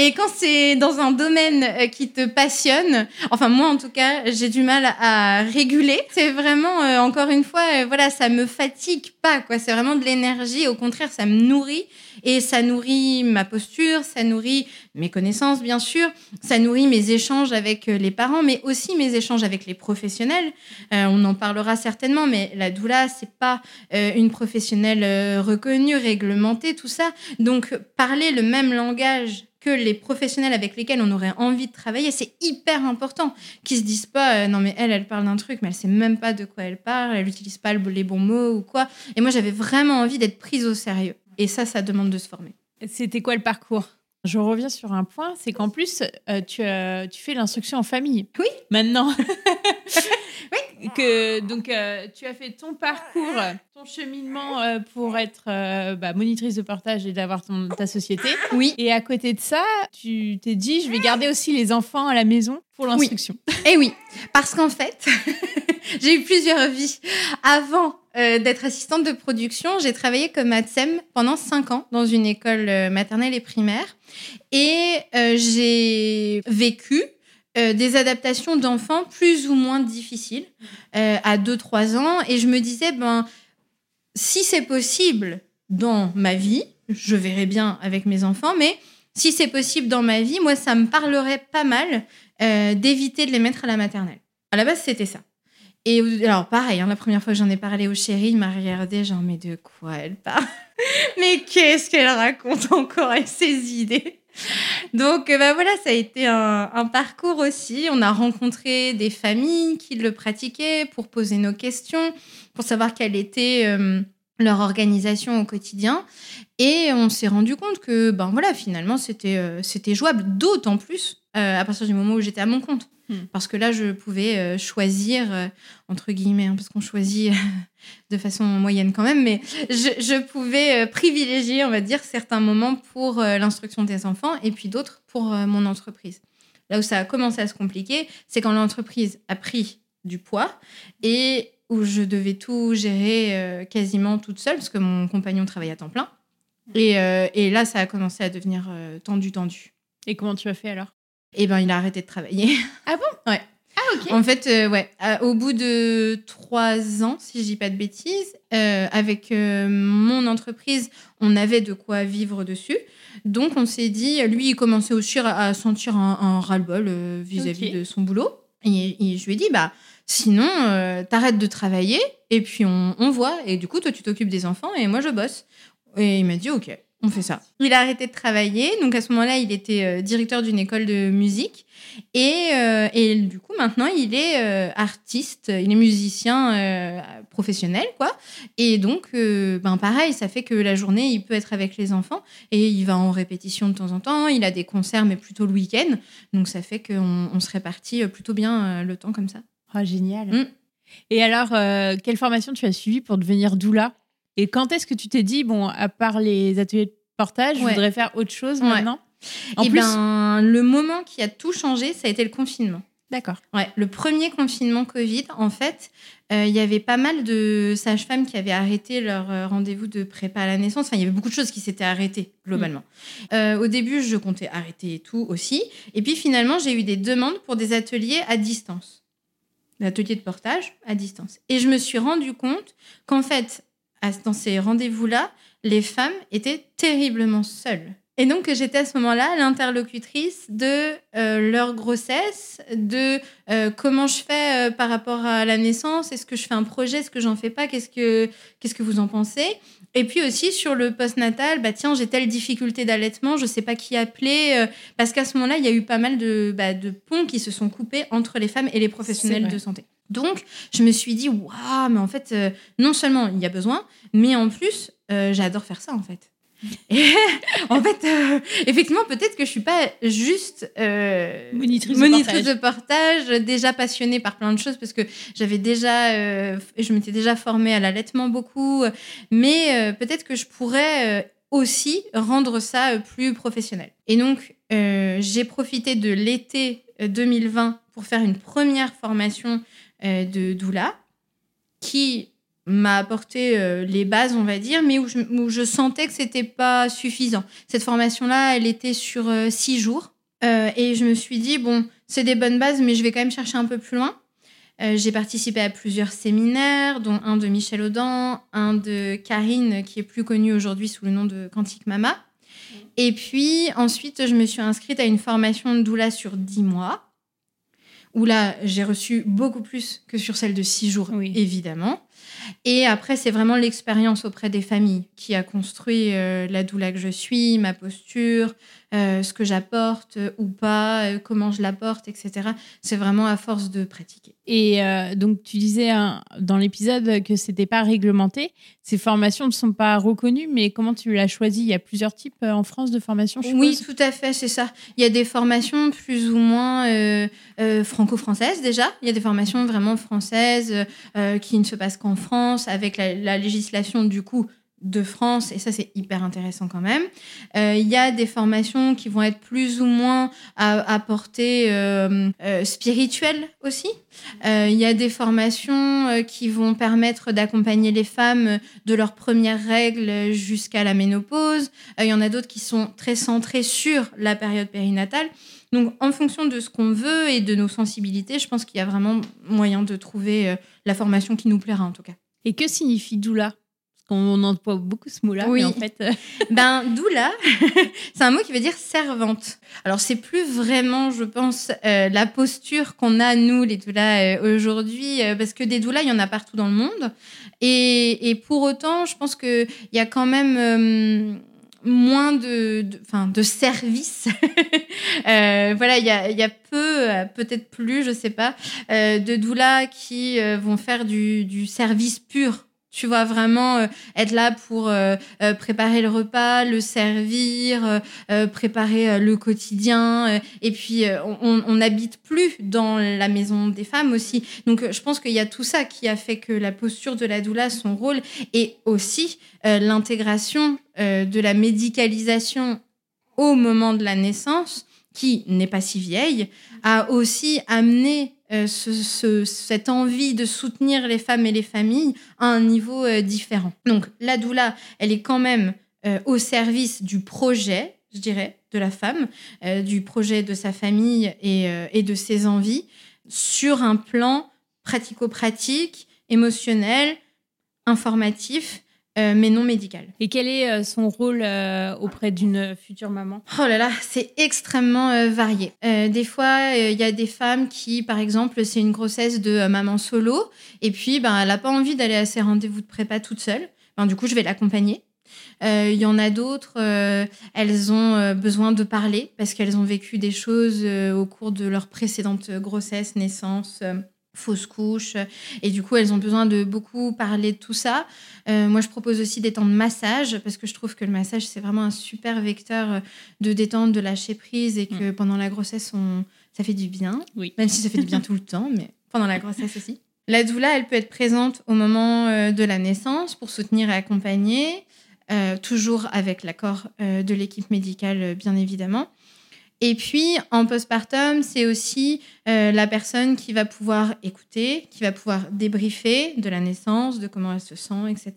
Et quand c'est dans un domaine euh, qui te passionne, enfin moi en tout cas, j'ai du mal à réguler. C'est vraiment, euh, encore une fois, euh, voilà, ça me fatigue pas, quoi. C'est vraiment de l'énergie. Au contraire, ça me nourrit et ça nourrit ma posture, ça nourrit mes connaissances, bien sûr, ça nourrit mes échanges avec les parents, mais aussi mes échanges avec les professionnels. on en parlera certainement, mais la doula, c'est pas une professionnelle reconnue, réglementée, tout ça. Donc parler le même langage que les professionnels avec lesquels on aurait envie de travailler, c'est hyper important. Qu'ils se disent pas, euh, non mais elle, elle parle d'un truc, mais elle sait même pas de quoi elle parle, elle n'utilise pas les bons mots ou quoi. Et moi, j'avais vraiment envie d'être prise au sérieux. Et ça, ça demande de se former. C'était quoi le parcours? Je reviens sur un point, c'est qu'en plus, euh, tu, tu fais l'instruction en famille. Oui. Maintenant. oui que donc euh, tu as fait ton parcours, ton cheminement euh, pour être euh, bah, monitrice de portage et d'avoir ta société. Oui. Et à côté de ça, tu t'es dit, je vais garder aussi les enfants à la maison pour l'instruction. Et oui, parce qu'en fait, j'ai eu plusieurs vies. Avant d'être assistante de production, j'ai travaillé comme ATSEM pendant cinq ans dans une école maternelle et primaire. Et j'ai vécu euh, des adaptations d'enfants plus ou moins difficiles euh, à 2-3 ans. Et je me disais, ben, si c'est possible dans ma vie, je verrai bien avec mes enfants, mais si c'est possible dans ma vie, moi, ça me parlerait pas mal euh, d'éviter de les mettre à la maternelle. À la base, c'était ça. Et alors, pareil, hein, la première fois que j'en ai parlé au chéri, il m'a regardé, genre, mais de quoi elle parle? Mais qu'est-ce qu'elle raconte encore avec ses idées? Donc, bah voilà, ça a été un, parcours aussi. On a rencontré des familles qui le pratiquaient pour poser nos questions, pour savoir quelle était euh, leur organisation au quotidien. Et on s'est rendu compte que, ben voilà, finalement, c'était euh, jouable, d'autant plus euh, à partir du moment où j'étais à mon compte. Hmm. Parce que là, je pouvais euh, choisir, euh, entre guillemets, hein, parce qu'on choisit de façon moyenne quand même, mais je, pouvais privilégier, on va dire, certains moments pour l'instruction des enfants et puis d'autres pour mon entreprise. Là où ça a commencé à se compliquer, c'est quand l'entreprise a pris du poids et où je devais tout gérer quasiment toute seule, parce que mon compagnon travaillait à temps plein. Et, et là, ça a commencé à devenir tendu, tendu. Et comment tu as fait alors? Eh ben, il a arrêté de travailler. Ah bon? Ouais. Ah, ok. En fait, euh, ouais, au bout de trois ans, si je dis pas de bêtises, euh, avec euh, mon entreprise, on avait de quoi vivre dessus. Donc, on s'est dit, lui, il commençait aussi à, sentir un, ras-le-bol vis-à-vis de son boulot. Et, je lui ai dit, bah, sinon, t'arrêtes de travailler et puis on, on voit. Et du coup, toi, tu t'occupes des enfants et moi, je bosse. Et il m'a dit, ok. On fait ça. Il a arrêté de travailler. Donc à ce moment-là, il était euh, directeur d'une école de musique. Et, euh, et, du coup, maintenant, il est euh, artiste, il est musicien professionnel, quoi. Et donc, ben pareil, ça fait que la journée, il peut être avec les enfants et il va en répétition de temps en temps. Il a des concerts, mais plutôt le week-end. Donc, ça fait qu'on on se répartit plutôt bien le temps comme ça. Oh, génial. Mm. Et alors, quelle formation tu as suivie pour devenir doula? Et quand est-ce que tu t'es dit, bon, à part les ateliers de portage, je voudrais faire autre chose maintenant? En Et eh ben, le moment qui a tout changé, ça a été le confinement. D'accord. Ouais, le premier confinement Covid, en fait, euh, il y avait pas mal de sages-femmes qui avaient arrêté leur euh, rendez-vous de prépa à la naissance. Enfin, il y avait beaucoup de choses qui s'étaient arrêtées globalement. Euh, au début, je comptais arrêter tout aussi. Et puis finalement, j'ai eu des demandes pour des ateliers à distance. L'atelier de portage à distance. Et je me suis rendu compte qu'en fait, dans ces rendez-vous-là, les femmes étaient terriblement seules. Et donc, j'étais à ce moment-là l'interlocutrice de euh, leur grossesse, de euh, comment je fais euh, par rapport à la naissance, est-ce que je fais un projet, est-ce que j'en fais pas, qu'est-ce que, qu'est-ce que vous en pensez? Et puis aussi sur le postnatal, bah tiens, j'ai telle difficulté d'allaitement, je sais pas qui appeler, parce qu'à ce moment-là, il y a eu pas mal de, bah, de ponts qui se sont coupés entre les femmes et les professionnels de santé. Donc, je me suis dit, waouh, mais en fait, euh, non seulement il y a besoin, mais en plus, euh, j'adore faire ça, en fait. en fait, euh, effectivement, peut-être que je suis pas juste euh, Monitrice de monitrice portage. de portage, déjà passionnée par plein de choses parce que j'avais déjà, euh, je m'étais déjà formée à l'allaitement beaucoup, mais peut-être que je pourrais aussi rendre ça plus professionnel. Et donc, j'ai profité de l'été euh, 2020 pour faire une première formation de doula qui m'a apporté euh, les bases, on va dire, mais où je, sentais que c'était pas suffisant. Cette formation-là, elle était sur euh, six jours. Euh, et je me suis dit, bon, c'est des bonnes bases, mais je vais quand même chercher un peu plus loin. Euh, j'ai participé à plusieurs séminaires, dont un de Michel Audin, un de Karine, qui est plus connue aujourd'hui sous le nom de Quantique Mama. Et puis ensuite, je me suis inscrite à une formation de doula sur 10 mois, où là, j'ai reçu beaucoup plus que sur celle de 6 jours, Oui. évidemment. Et après, c'est vraiment l'expérience auprès des familles qui a construit euh, la doula que je suis, ma posture, euh, ce que j'apporte euh, ou pas, euh, comment je l'apporte, etc. C'est vraiment à force de pratiquer. Et donc, tu disais hein, dans l'épisode que c'était pas réglementé. Ces formations ne sont pas reconnues, mais comment tu l'as choisi? Il y a plusieurs types en France de formations, je Oui, suppose? tout à fait, c'est ça. Il y a des formations plus ou moins franco-françaises déjà. Il y a des formations vraiment françaises qui ne se passent qu'en France, avec la, la législation du coup de France, et ça c'est hyper intéressant quand même. Euh, Il y a des formations qui vont être plus ou moins à, portée euh, euh, spirituelle aussi. Il y a des formations qui vont permettre d'accompagner les femmes de leurs premières règles jusqu'à la ménopause. Il y en a d'autres qui sont très centrées sur la période périnatale. Donc, en fonction de ce qu'on veut et de nos sensibilités, je pense qu'il y a vraiment moyen de trouver la formation qui nous plaira en tout cas. Et que signifie doula? Qu'on emploie beaucoup ce mot-là, Oui. mais en fait, euh, Ben, doula, c'est un mot qui veut dire servante. Alors, c'est plus vraiment, je pense, euh, la posture qu'on a, nous, les doulas, euh, aujourd'hui, parce que des doulas, il y en a partout dans le monde. Et, et pour autant, je pense qu'il y a quand même moins de, de, enfin, de services. Euh, voilà, il y a, il y a peu, peut-être plus, je sais pas, euh, de doulas qui euh, vont faire du, du service pur. Tu vois, vraiment euh, être là pour euh, euh, préparer le repas, le servir, préparer le quotidien. et puis, on n'habite plus dans la maison des femmes aussi. Donc, je pense qu'il y a tout ça qui a fait que la posture de la doula, son rôle, et aussi l'intégration de la médicalisation au moment de la naissance, qui n'est pas si vieille, a aussi amené euh, ce- ce- cette envie de soutenir les femmes et les familles à un niveau euh, différent. Donc la doula, elle est quand même euh, au service du projet, je dirais, de la femme, du projet de sa famille et de ses envies, sur un plan pratico-pratique, émotionnel, informatif, euh, mais non médical. et quel est euh, son rôle euh, auprès d'une future maman? Oh là là, c'est extrêmement varié. Des fois, il y a des femmes qui, par exemple, c'est une grossesse de maman solo, et puis ben, elle n'a pas envie d'aller à ses rendez-vous de prépa toute seule. Ben, du coup, je vais l'accompagner. Il y en a d'autres, elles ont besoin de parler parce qu'elles ont vécu des choses au cours de leur précédente grossesse, naissance. Euh, fausse couche et du coup elles ont besoin de beaucoup parler de tout ça. Euh, moi je propose aussi des temps de massage parce que je trouve que le massage c'est vraiment un super vecteur euh, de détente de lâcher prise et que pendant la grossesse on ça fait du bien. Oui. même si ça fait du bien tout le temps mais pendant la grossesse aussi. La doula elle peut être présente au moment euh, de la naissance pour soutenir et accompagner euh, toujours avec l'accord euh, de l'équipe médicale euh, bien évidemment. Et puis, en postpartum, c'est aussi euh, la personne qui va pouvoir écouter, qui va pouvoir débriefer de la naissance, de comment elle se sent, etc.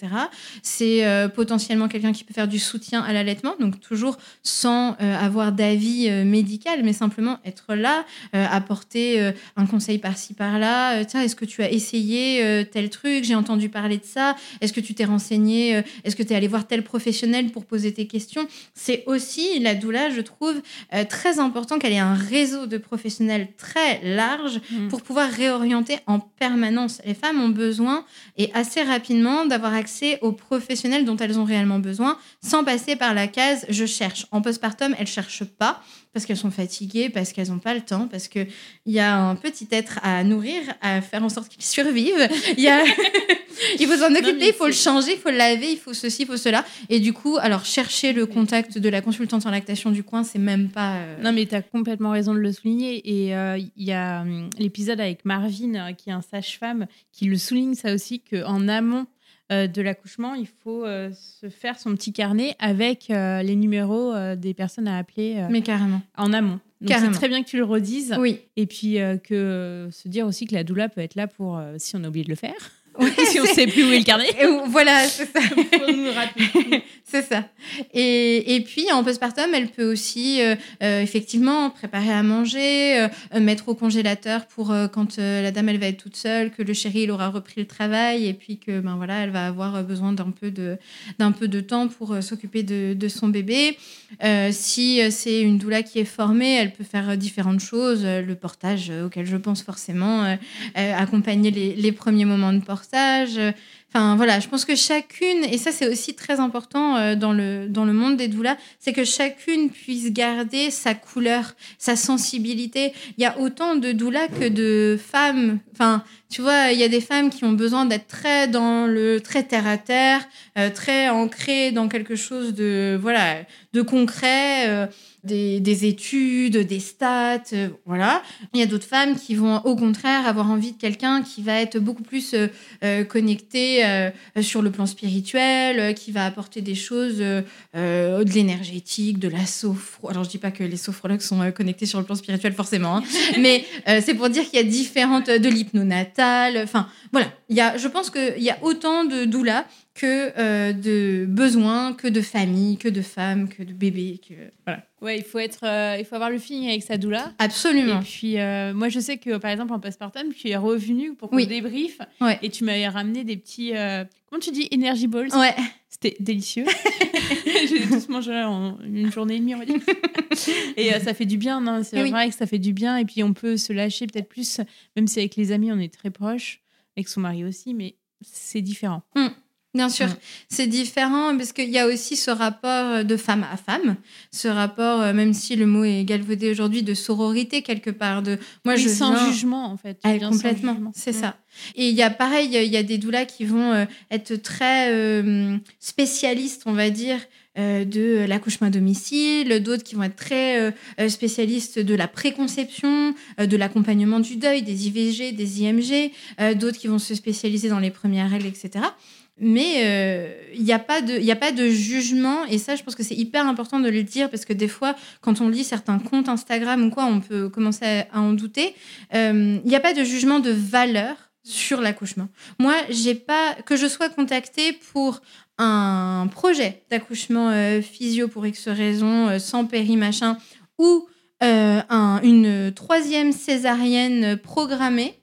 C'est euh, potentiellement quelqu'un qui peut faire du soutien à l'allaitement, donc toujours sans euh, avoir d'avis médical, mais simplement être là, apporter un conseil par-ci, par-là. Tiens, est-ce que tu as essayé tel truc J'ai entendu parler de ça. Est-ce que tu t'es renseigné Est-ce que tu es allé voir tel professionnel pour poser tes questions? C'est aussi, la doula, je trouve, très important qu'elle ait un réseau de professionnels très large Mm. pour pouvoir réorienter en permanence. Les femmes ont besoin, et assez rapidement, d'avoir accès aux professionnels dont elles ont réellement besoin, sans passer par la case je cherche. En postpartum, elles cherchent pas parce qu'elles sont fatiguées, parce qu'elles n'ont pas le temps, parce qu'il y a un petit être à nourrir, à faire en sorte qu'il survive. Il y a, il faut s'en occuper, il faut le changer, il faut le laver, il faut ceci, il faut cela. Et du coup, alors chercher le contact de la consultante en lactation du coin, c'est même pas. euh, Non, mais tu as complètement raison de le souligner. Et euh, il y a hum, l'épisode avec Marvin, euh, qui est un sage-femme, qui le souligne ça aussi, qu'en amont de l'accouchement, il faut euh, se faire son petit carnet avec euh, les numéros euh, des personnes à appeler euh, Mais carrément. en amont. Donc c'est très bien que tu le redises. Oui. Et puis euh, que euh, se dire aussi que la doula peut être là pour, euh, si on a oublié de le faire, Ouais, si on c'est- sait plus où est le carnet, voilà, c'est ça. pour nous rappeler. C'est ça. Et, puis, en postpartum, elle peut aussi, euh, euh, effectivement, préparer à manger, euh, mettre au congélateur pour quand la dame, elle va être toute seule, que le chéri, il aura repris le travail et puis que, ben voilà, elle va avoir besoin d'un peu de, peu de temps pour s'occuper de, son bébé. Si c'est une doula qui est formée, elle peut faire différentes choses. Le portage, auquel je pense forcément, accompagner les premiers moments de portage. Euh, Enfin voilà, je pense que chacune, et ça c'est aussi très important euh, dans, le, dans le monde des doulas, c'est que chacune puisse garder sa couleur, sa sensibilité. Il y a autant de doulas que de femmes. Enfin, tu vois, il y a des femmes qui ont besoin d'être très dans le très terre à terre, euh, très ancrées dans quelque chose de voilà de concret. Euh, des, des études, des stats, euh, voilà. Il y a d'autres femmes qui vont au contraire avoir envie de quelqu'un qui va être beaucoup plus euh, euh, connecté euh, sur le plan spirituel, euh, qui va apporter des choses, euh, euh, de l'énergétique, de la sophro. Alors je dis pas que les sophrologues sont euh, connectés sur le plan spirituel forcément, hein, mais euh, c'est pour dire qu'il y a différentes de l'hypnonatal. Enfin voilà, il y a, je pense qu'il y a autant de doulas que euh, de besoins, que de familles, que de femmes, que de bébés, que voilà. Ouais, il faut, être, euh, il faut avoir le feeling avec sa doula. Absolument. Et puis, euh, moi, je sais que, par exemple, en postpartum, tu es revenu pour qu'on Oui. débrief. Ouais. Et tu m'avais ramené des petits. comment tu dis Energy Balls? Ouais. C'était délicieux. J'ai tous mangé en une journée et demie, on va dire. et ça fait du bien, non C'est Oui. vrai que ça fait du bien. Et puis, on peut se lâcher peut-être plus, même si avec les amis, on est très proches, avec son mari aussi, mais c'est différent. Bien sûr, Mm. c'est différent parce qu'il y a aussi ce rapport de femme à femme, ce rapport, euh, même si le mot est galvaudé aujourd'hui, de sororité quelque part. De moi, Oui, je sans viens- jugement, en fait. Ah, complètement, c'est Mm. ça. Et il y a pareil, il y a des doulas qui vont euh, être très euh, spécialistes, on va dire, euh, de l'accouchement à domicile, d'autres qui vont être très euh, euh, spécialistes de la préconception, euh, de l'accompagnement du deuil, des IVG, des IMG, euh, d'autres qui vont se spécialiser dans les premières règles, etc. Mais euh, il n'y a, pas de- a pas de jugement, et ça, je pense que c'est hyper important de le dire, parce que des fois, quand on lit certains comptes Instagram ou quoi, on peut commencer à, en douter. Euh, Il n'y a pas de jugement de valeur sur l'accouchement. Moi, j'ai pas que je sois contactée pour un projet d'accouchement euh, physio pour X raisons, euh, sans péri machin, ou un- une troisième césarienne programmée,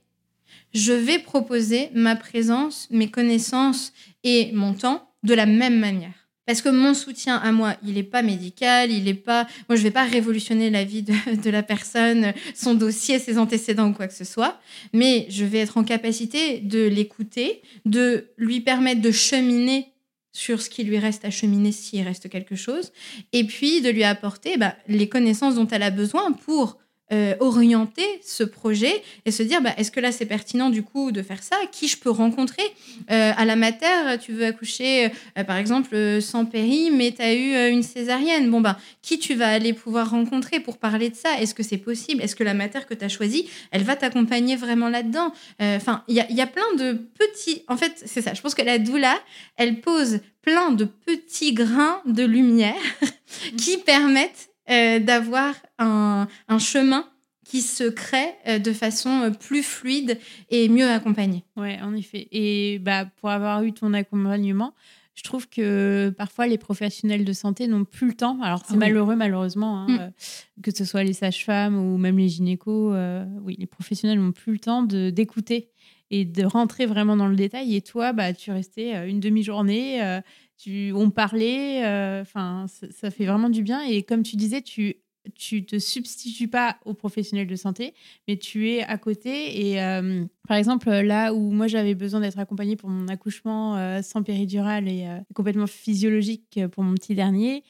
je vais proposer ma présence, mes connaissances et mon temps de la même manière. Parce que mon soutien à moi, il n'est pas médical, il n'est pas. Moi, je ne vais pas révolutionner la vie de, la personne, son dossier, ses antécédents ou quoi que ce soit, mais je vais être en capacité de l'écouter, de lui permettre de cheminer sur ce qui lui reste à cheminer s'il reste quelque chose, et puis de lui apporter bah, les connaissances dont elle a besoin pour euh, orienter ce projet et se dire bah, est-ce que là c'est pertinent du coup de faire ça? Qui je peux rencontrer? Euh, À la mater, tu veux accoucher euh, par exemple sans péri, mais tu as eu une césarienne. Bon, ben, qui tu vas aller pouvoir rencontrer pour parler de ça? Est-ce que c'est possible? Est-ce que la mater que tu as choisie, elle va t'accompagner vraiment là-dedans? Enfin, il y a, y a plein de petits. En fait, c'est ça. Je pense que la doula, elle pose plein de petits grains de lumière qui permettent euh, d'avoir un, un chemin qui se crée euh, de façon euh, plus fluide et mieux accompagnée. Ouais, en effet. Et bah, pour avoir eu ton accompagnement, je trouve que parfois les professionnels de santé n'ont plus le temps. Alors c'est Oui. malheureux, malheureusement, hein, Mm. euh, que ce soit les sages-femmes ou même les gynécos. euh, oui, les professionnels n'ont plus le temps de d'écouter et de rentrer vraiment dans le détail. Et toi, bah, tu restais une demi-journée, euh, tu, on parlait. euh, Enfin, ça, fait vraiment du bien. Et comme tu disais, tu tu te substitues pas aux professionnels de santé, mais tu es à côté. Et euh, par exemple, là où moi j'avais besoin d'être accompagnée pour mon accouchement euh, sans péridurale et complètement physiologique pour mon petit dernier,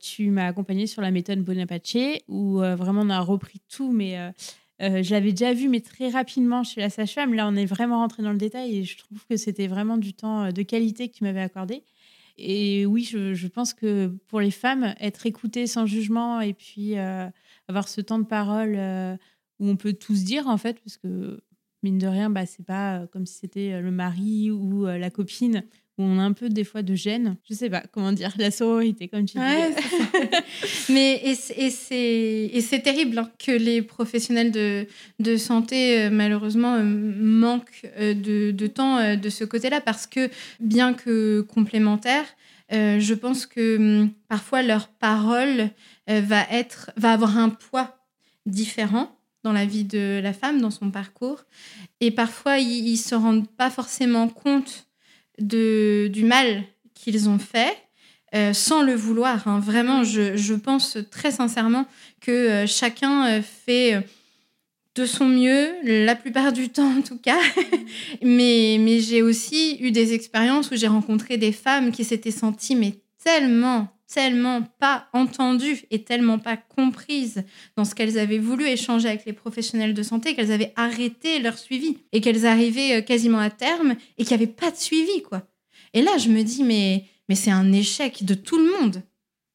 tu m'as accompagnée sur la méthode Bonaparte, où vraiment on a repris tout, mais euh, je l'avais déjà vu, mais très rapidement chez la sage-femme. Là, on est vraiment rentré dans le détail et je trouve que c'était vraiment du temps euh, de qualité que tu m'avais accordé. Et oui, je, pense que pour les femmes, être écoutées sans jugement et puis euh, avoir ce temps de parole où on peut tout se dire, en fait, parce que mine de rien, bah, c'est pas comme si c'était le mari ou la copine on a un peu des fois de gêne. Je sais pas comment dire, la sororité, comme tu dis. Mais et c'est terrible hein, que les professionnels de, de santé, euh, malheureusement, euh, manquent euh, de, de, temps de ce côté-là parce que, bien que complémentaires, je pense que hum, parfois leur parole va, être, va avoir un poids différent dans la vie de la femme, dans son parcours. Et parfois, ils ne se rendent pas forcément compte de, du mal qu'ils ont fait. Euh, sans le vouloir. Hein. Vraiment, je, je, pense très sincèrement que euh, chacun euh, fait de son mieux, la plupart du temps en tout cas. mais mais j'ai aussi eu des expériences où j'ai rencontré des femmes qui s'étaient senties mais tellement tellement pas entendues et tellement pas comprises dans ce qu'elles avaient voulu échanger avec les professionnels de santé qu'elles avaient arrêté leur suivi et qu'elles arrivaient euh, quasiment à terme et qu'il n'y avait pas de suivi quoi. Et là je me dis mais mais c'est un échec de tout le monde.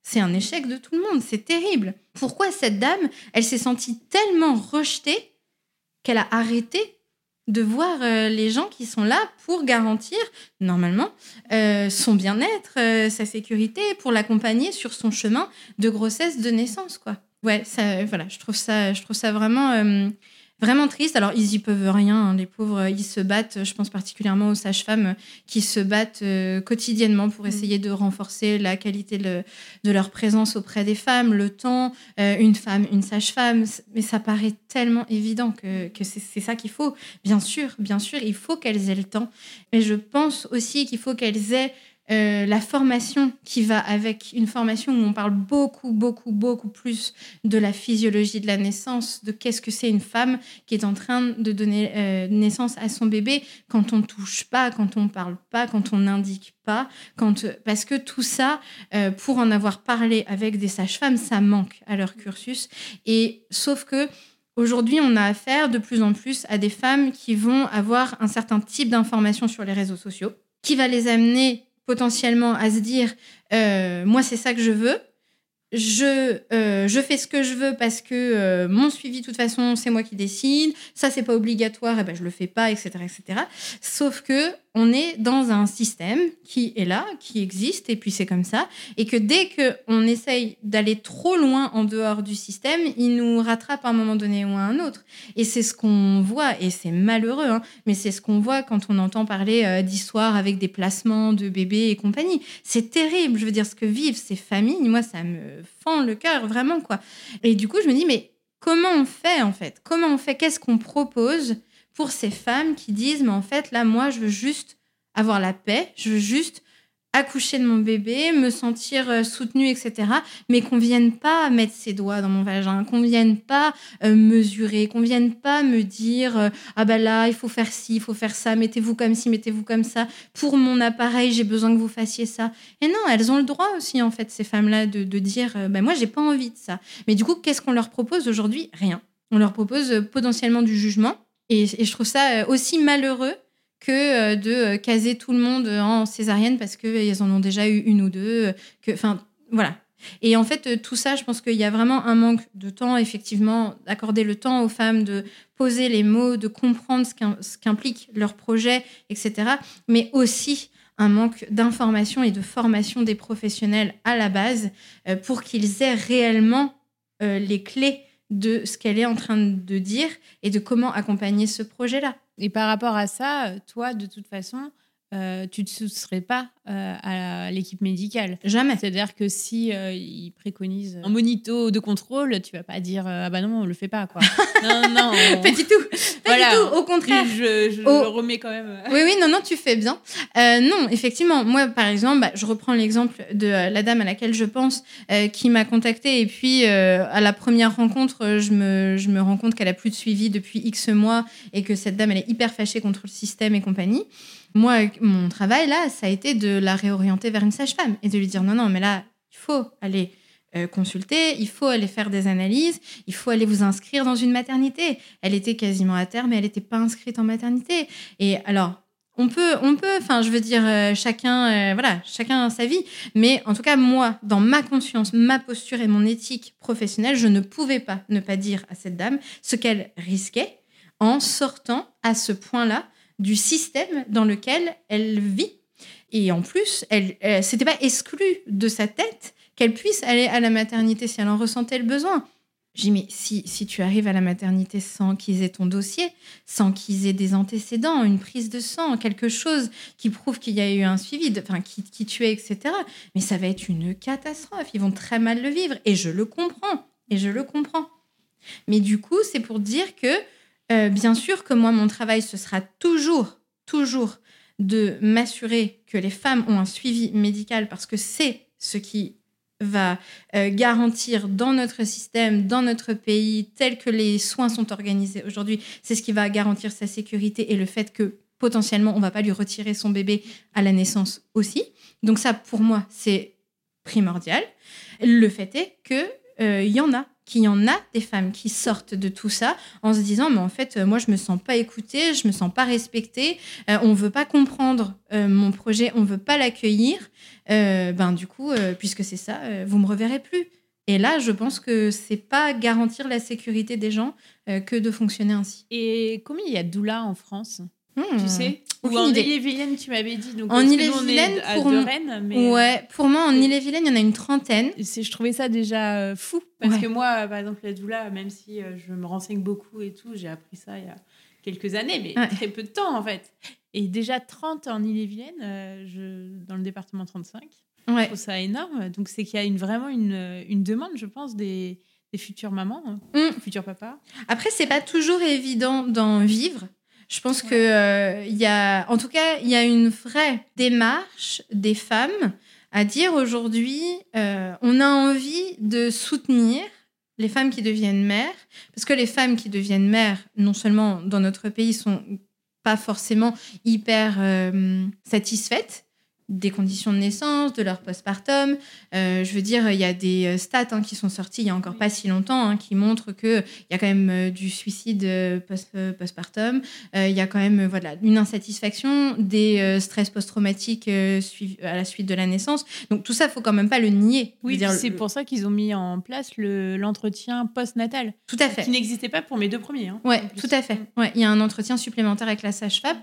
C'est un échec de tout le monde, c'est terrible. Pourquoi cette dame, elle s'est sentie tellement rejetée qu'elle a arrêté de voir euh, les gens qui sont là pour garantir, normalement, euh, son bien-être, euh, sa sécurité, pour l'accompagner sur son chemin de grossesse, de naissance, quoi. Ouais, ça, voilà, je trouve ça, je trouve ça vraiment vraiment triste. Alors, ils y peuvent rien, hein, les pauvres, ils se battent. Je pense particulièrement aux sages-femmes qui se battent euh, quotidiennement pour mm. essayer de renforcer la qualité de, leur présence auprès des femmes, le temps, euh, une femme, une sage-femme. Mais ça paraît tellement évident que, que c'est ça qu'il faut. Bien sûr, bien sûr, il faut qu'elles aient le temps. Mais je pense aussi qu'il faut qu'elles aient euh, la formation qui va avec une formation où on parle beaucoup, beaucoup, beaucoup plus de la physiologie de la naissance, de qu'est-ce que c'est une femme qui est en train de donner euh, naissance à son bébé quand on touche pas, quand on parle pas, quand on n'indique pas, parce que tout ça, euh, pour en avoir parlé avec des sages-femmes, ça manque à leur cursus. Et sauf que Aujourd'hui, on a affaire de plus en plus à des femmes qui vont avoir un certain type d'information sur les réseaux sociaux, qui va les amener potentiellement à se dire euh, moi c'est ça que je veux je, euh, je fais ce que je veux parce que euh, mon suivi, de toute façon, c'est moi qui décide. Ça, c'est pas obligatoire, et ben je le fais pas, etc., etc. Sauf que on est dans un système qui est là, qui existe, et puis c'est comme ça, et que dès que on essaye d'aller trop loin en dehors du système, il nous rattrape à un moment donné ou à un autre. Et c'est ce qu'on voit, et c'est malheureux, hein, mais c'est ce qu'on voit quand on entend parler euh, d'histoires avec des placements de bébés et compagnie. C'est terrible. Je veux dire, ce que vivent ces familles, moi, ça me fend le cœur, vraiment, quoi. Et du coup, je me dis, mais comment on fait, en fait? Comment on fait? Qu'est-ce qu'on propose pour ces femmes qui disent, mais en fait, là, moi, je veux juste avoir la paix, je veux juste accoucher de mon bébé, me sentir euh, soutenue, etc. Mais qu'on vienne pas mettre ses doigts dans mon vagin, qu'on vienne pas euh, mesurer, qu'on vienne pas me dire euh, ah ben là il faut faire ci, il faut faire ça, mettez-vous comme ci, mettez-vous comme ça. Pour mon appareil, j'ai besoin que vous fassiez ça. Et non, elles ont le droit aussi en fait ces femmes-là de, dire ben moi j'ai pas envie de ça. Mais du coup qu'est-ce qu'on leur propose aujourd'hui? Rien. On leur propose potentiellement du jugement. Et je trouve ça aussi malheureux que euh, de euh, caser tout le monde en césarienne parce qu'ils en ont déjà eu une ou deux. Enfin, voilà. Et en fait, tout ça, je pense qu'il y a vraiment un manque de temps, effectivement, d'accorder le temps aux femmes de poser les mots, de comprendre ce qu'implique leur projet, etc. Mais aussi un manque d'information et de formation des professionnels à la base euh, pour qu'ils aient réellement les clés de ce qu'elle est en train de dire et de comment accompagner ce projet-là. Et par rapport à ça, toi, de toute façon, euh, tu ne te soustrais pas euh, à l'équipe médicale. Jamais. C'est-à-dire que si euh, ils préconisent un monito de contrôle, tu vas pas dire ah bah non on le fait pas quoi. non non. Pas du tout. Pas du tout. Au contraire. Je, le remets quand même. oui oui non non tu fais bien. non effectivement moi par exemple bah, je reprends l'exemple de la dame à laquelle je pense qui m'a contactée et puis à la première rencontre je me je me rends compte qu'elle a plus de suivi depuis X mois et que cette dame elle est hyper fâchée contre le système et compagnie. Moi, mon travail là, ça a été de la réorienter vers une sage-femme et de lui dire non, non, mais là, il faut aller euh, consulter, il faut aller faire des analyses, il faut aller vous inscrire dans une maternité. Elle était quasiment à terme, mais elle n'était pas inscrite en maternité. Et alors, on peut, on peut, enfin, je veux dire, euh, chacun, euh, voilà, chacun sa vie. Mais en tout cas, moi, dans ma conscience, ma posture et mon éthique professionnelle, je ne pouvais pas ne pas dire à cette dame ce qu'elle risquait en sortant à ce point-là du système dans lequel elle vit. Et en plus, elle, elle c'était pas exclu de sa tête qu'elle puisse aller à la maternité si elle en ressentait le besoin. J'ai dit, mais si, si tu arrives à la maternité sans qu'ils aient ton dossier, sans qu'ils aient des antécédents, une prise de sang, quelque chose qui prouve qu'il y a eu un suivi, de, enfin, qui, qui tuait, etc., mais ça va être une catastrophe. Ils vont très mal le vivre. Et je le comprends. Et je le comprends. Mais du coup, c'est pour dire que, euh, bien sûr que moi, mon travail, ce sera toujours, toujours de m'assurer que les femmes ont un suivi médical parce que c'est ce qui va euh, garantir dans notre système, dans notre pays, tel que les soins sont organisés aujourd'hui, c'est ce qui va garantir sa sécurité et le fait que potentiellement on va pas lui retirer son bébé à la naissance aussi. Donc ça, pour moi, c'est primordial. Le fait est que euh, y en a qu'il y en a des femmes qui sortent de tout ça en se disant mais en fait moi je me sens pas écoutée, je me sens pas respectée, euh, on veut pas comprendre euh, mon projet, on veut pas l'accueillir, euh, ben du coup puisque c'est ça, vous me reverrez plus. Et là, je pense que c'est pas garantir la sécurité des gens que de fonctionner ainsi. Et combien il y a de doula en France? Hmm. Tu sais Ou en. Ille-et-Vilaine, tu m'avais dit. Donc, En Ille-et-Vilaine, pour mais Ouais, pour moi en Ille-et-Vilaine, il y en a une trentaine. c'est- je trouvais ça déjà euh, fou. Parce Ouais. que moi, euh, par exemple, la doula, même si euh, je me renseigne beaucoup et tout, j'ai appris ça il y a quelques années, mais Ouais. très peu de temps en fait. Et déjà 30 en Ille-et-Vilaine, euh, je... dans le département 35. Ouais. Je trouve ça énorme. Donc c'est qu'il y a une, vraiment une, une demande, je pense, des, des futures mamans, hein, Mm. futurs papas. Après, c'est pas toujours évident d'en vivre. Je pense que euh, il y a, en tout cas, il y a une vraie démarche des femmes à dire aujourd'hui, euh, on a envie de soutenir les femmes qui deviennent mères, parce que les femmes qui deviennent mères, non seulement dans notre pays, sont pas forcément hyper euh, satisfaites des conditions de naissance, de leur postpartum. Euh, je veux dire, il y a des euh, stats hein, qui sont sorties il y a encore pas si longtemps hein, qui montrent que il y a quand même euh, du suicide euh, post- euh, postpartum. Euh, Il y a quand même voilà une insatisfaction, des stress post-traumatiques à la suite de la naissance. Donc tout ça, faut quand même pas le nier. Oui, c'est le- pour ça qu'ils ont mis en place le- l'entretien post-natal, tout à fait. qui n'existait pas pour mes deux premiers. hein, plus. tout à fait. Ouais, il y a un entretien supplémentaire avec la sage-femme.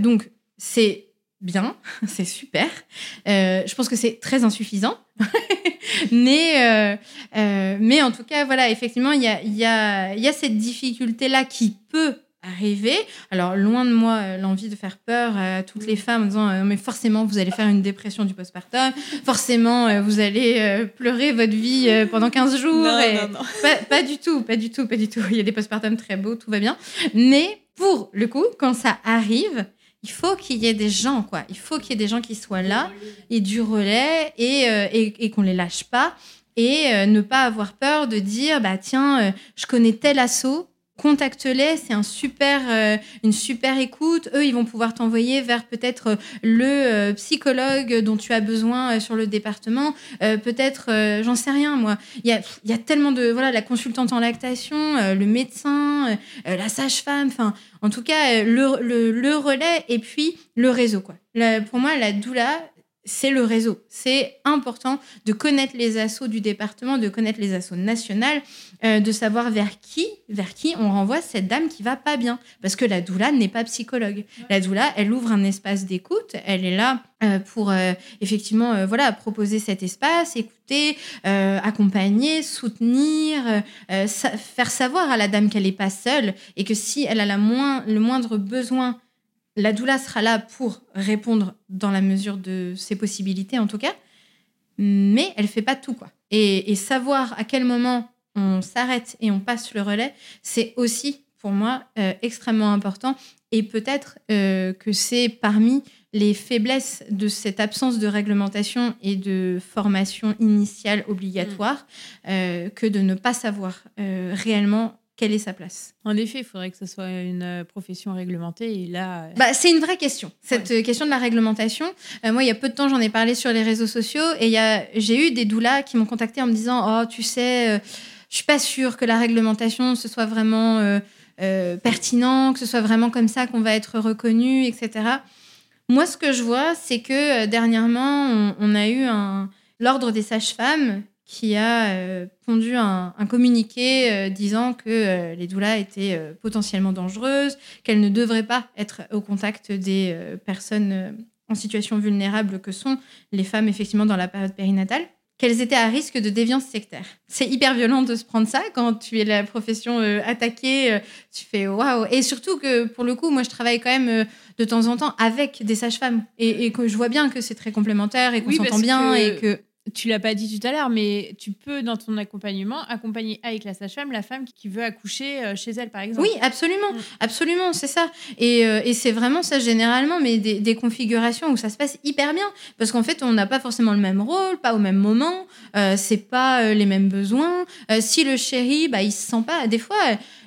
Donc, c'est bien, c'est super. Euh, je pense que c'est très insuffisant. mais, euh, euh, mais en tout cas, voilà, effectivement, il y a, y a, y a cette difficulté-là qui peut arriver. Alors, loin de moi l'envie de faire peur à toutes les femmes en disant mais forcément vous allez faire une dépression du postpartum, forcément vous allez pleurer votre vie pendant 15 jours. Non, et- non, non. pas, pas du tout, pas du tout, pas du tout. Il y a des postpartums très beaux, tout va bien. Mais pour le coup, quand ça arrive, il faut qu'il y ait des gens, quoi. Il faut qu'il y ait des gens qui soient là et du relais et, euh, et, qu'on les lâche pas et euh, ne pas avoir peur de dire bah tiens, euh, je connais tel assaut. Contacte-les, c'est un super, euh, une super écoute. Eux, ils vont pouvoir t'envoyer vers peut-être euh, le euh, psychologue dont tu as besoin euh, sur le département. Peut-être, j'en sais rien, moi. Il y a, y a tellement de. Voilà, la consultante en lactation, le médecin, la sage-femme, enfin, en tout cas, le, le, le relais et puis le réseau, quoi. Pour moi, la doula, c'est le réseau. C'est important de connaître les assauts du département, de connaître les assauts nationales, euh, de savoir vers qui, vers qui on renvoie cette dame qui va pas bien. Parce que la doula n'est pas psychologue. La doula, elle ouvre un espace d'écoute. Elle est là euh, pour euh, effectivement, voilà, proposer cet espace, écouter, accompagner, soutenir, sa- faire savoir à la dame qu'elle n'est pas seule et que si elle a la moins, le moindre besoin, la doula sera là pour répondre dans la mesure de ses possibilités en tout cas, mais elle fait pas tout quoi. Et, et savoir à quel moment on s'arrête et on passe le relais, c'est aussi pour moi euh, extrêmement important. Et peut-être euh, que c'est parmi les faiblesses de cette absence de réglementation et de formation initiale obligatoire euh, que de ne pas savoir réellement quelle est sa place? En effet, il faudrait que ce soit une euh, profession réglementée. Et là, euh, bah, c'est une vraie question, cette euh, question de la réglementation. moi, il y a peu de temps, j'en ai parlé sur les réseaux sociaux et j'ai eu des doulas qui m'ont contacté en me disant Oh, tu sais, je suis pas sûre que la réglementation, ce soit vraiment pertinent, que ce soit vraiment comme ça qu'on va être reconnu, etc. Moi, ce que je vois, c'est que dernièrement, on, on, a eu un l'ordre des sages-femmes qui a euh, pondu un, communiqué euh, disant que euh, les doulas étaient potentiellement dangereuses, qu'elles ne devraient pas être au contact des personnes en situation vulnérable que sont les femmes effectivement dans la période périnatale qu'elles étaient à risque de déviance sectaire. C'est hyper violent de se prendre ça quand tu es la profession attaquée, tu fais waouh. Et surtout que pour le coup, moi je travaille quand même de temps en temps avec des sages-femmes et, que je vois bien que c'est très complémentaire et qu'on s'entend bien et que tu l'as pas dit tout à l'heure, mais tu peux, dans ton accompagnement, accompagner avec la sage-femme la femme qui veut accoucher euh, chez elle, par exemple. Oui, absolument. Mm. Absolument, c'est ça. Et, euh, et c'est vraiment ça, généralement, mais des, des, configurations où ça se passe hyper bien. Parce qu'en fait, on n'a pas forcément le même rôle, pas au même moment, euh, c'est pas euh, les mêmes besoins. si le chéri, bah, il se sent pas. Des fois,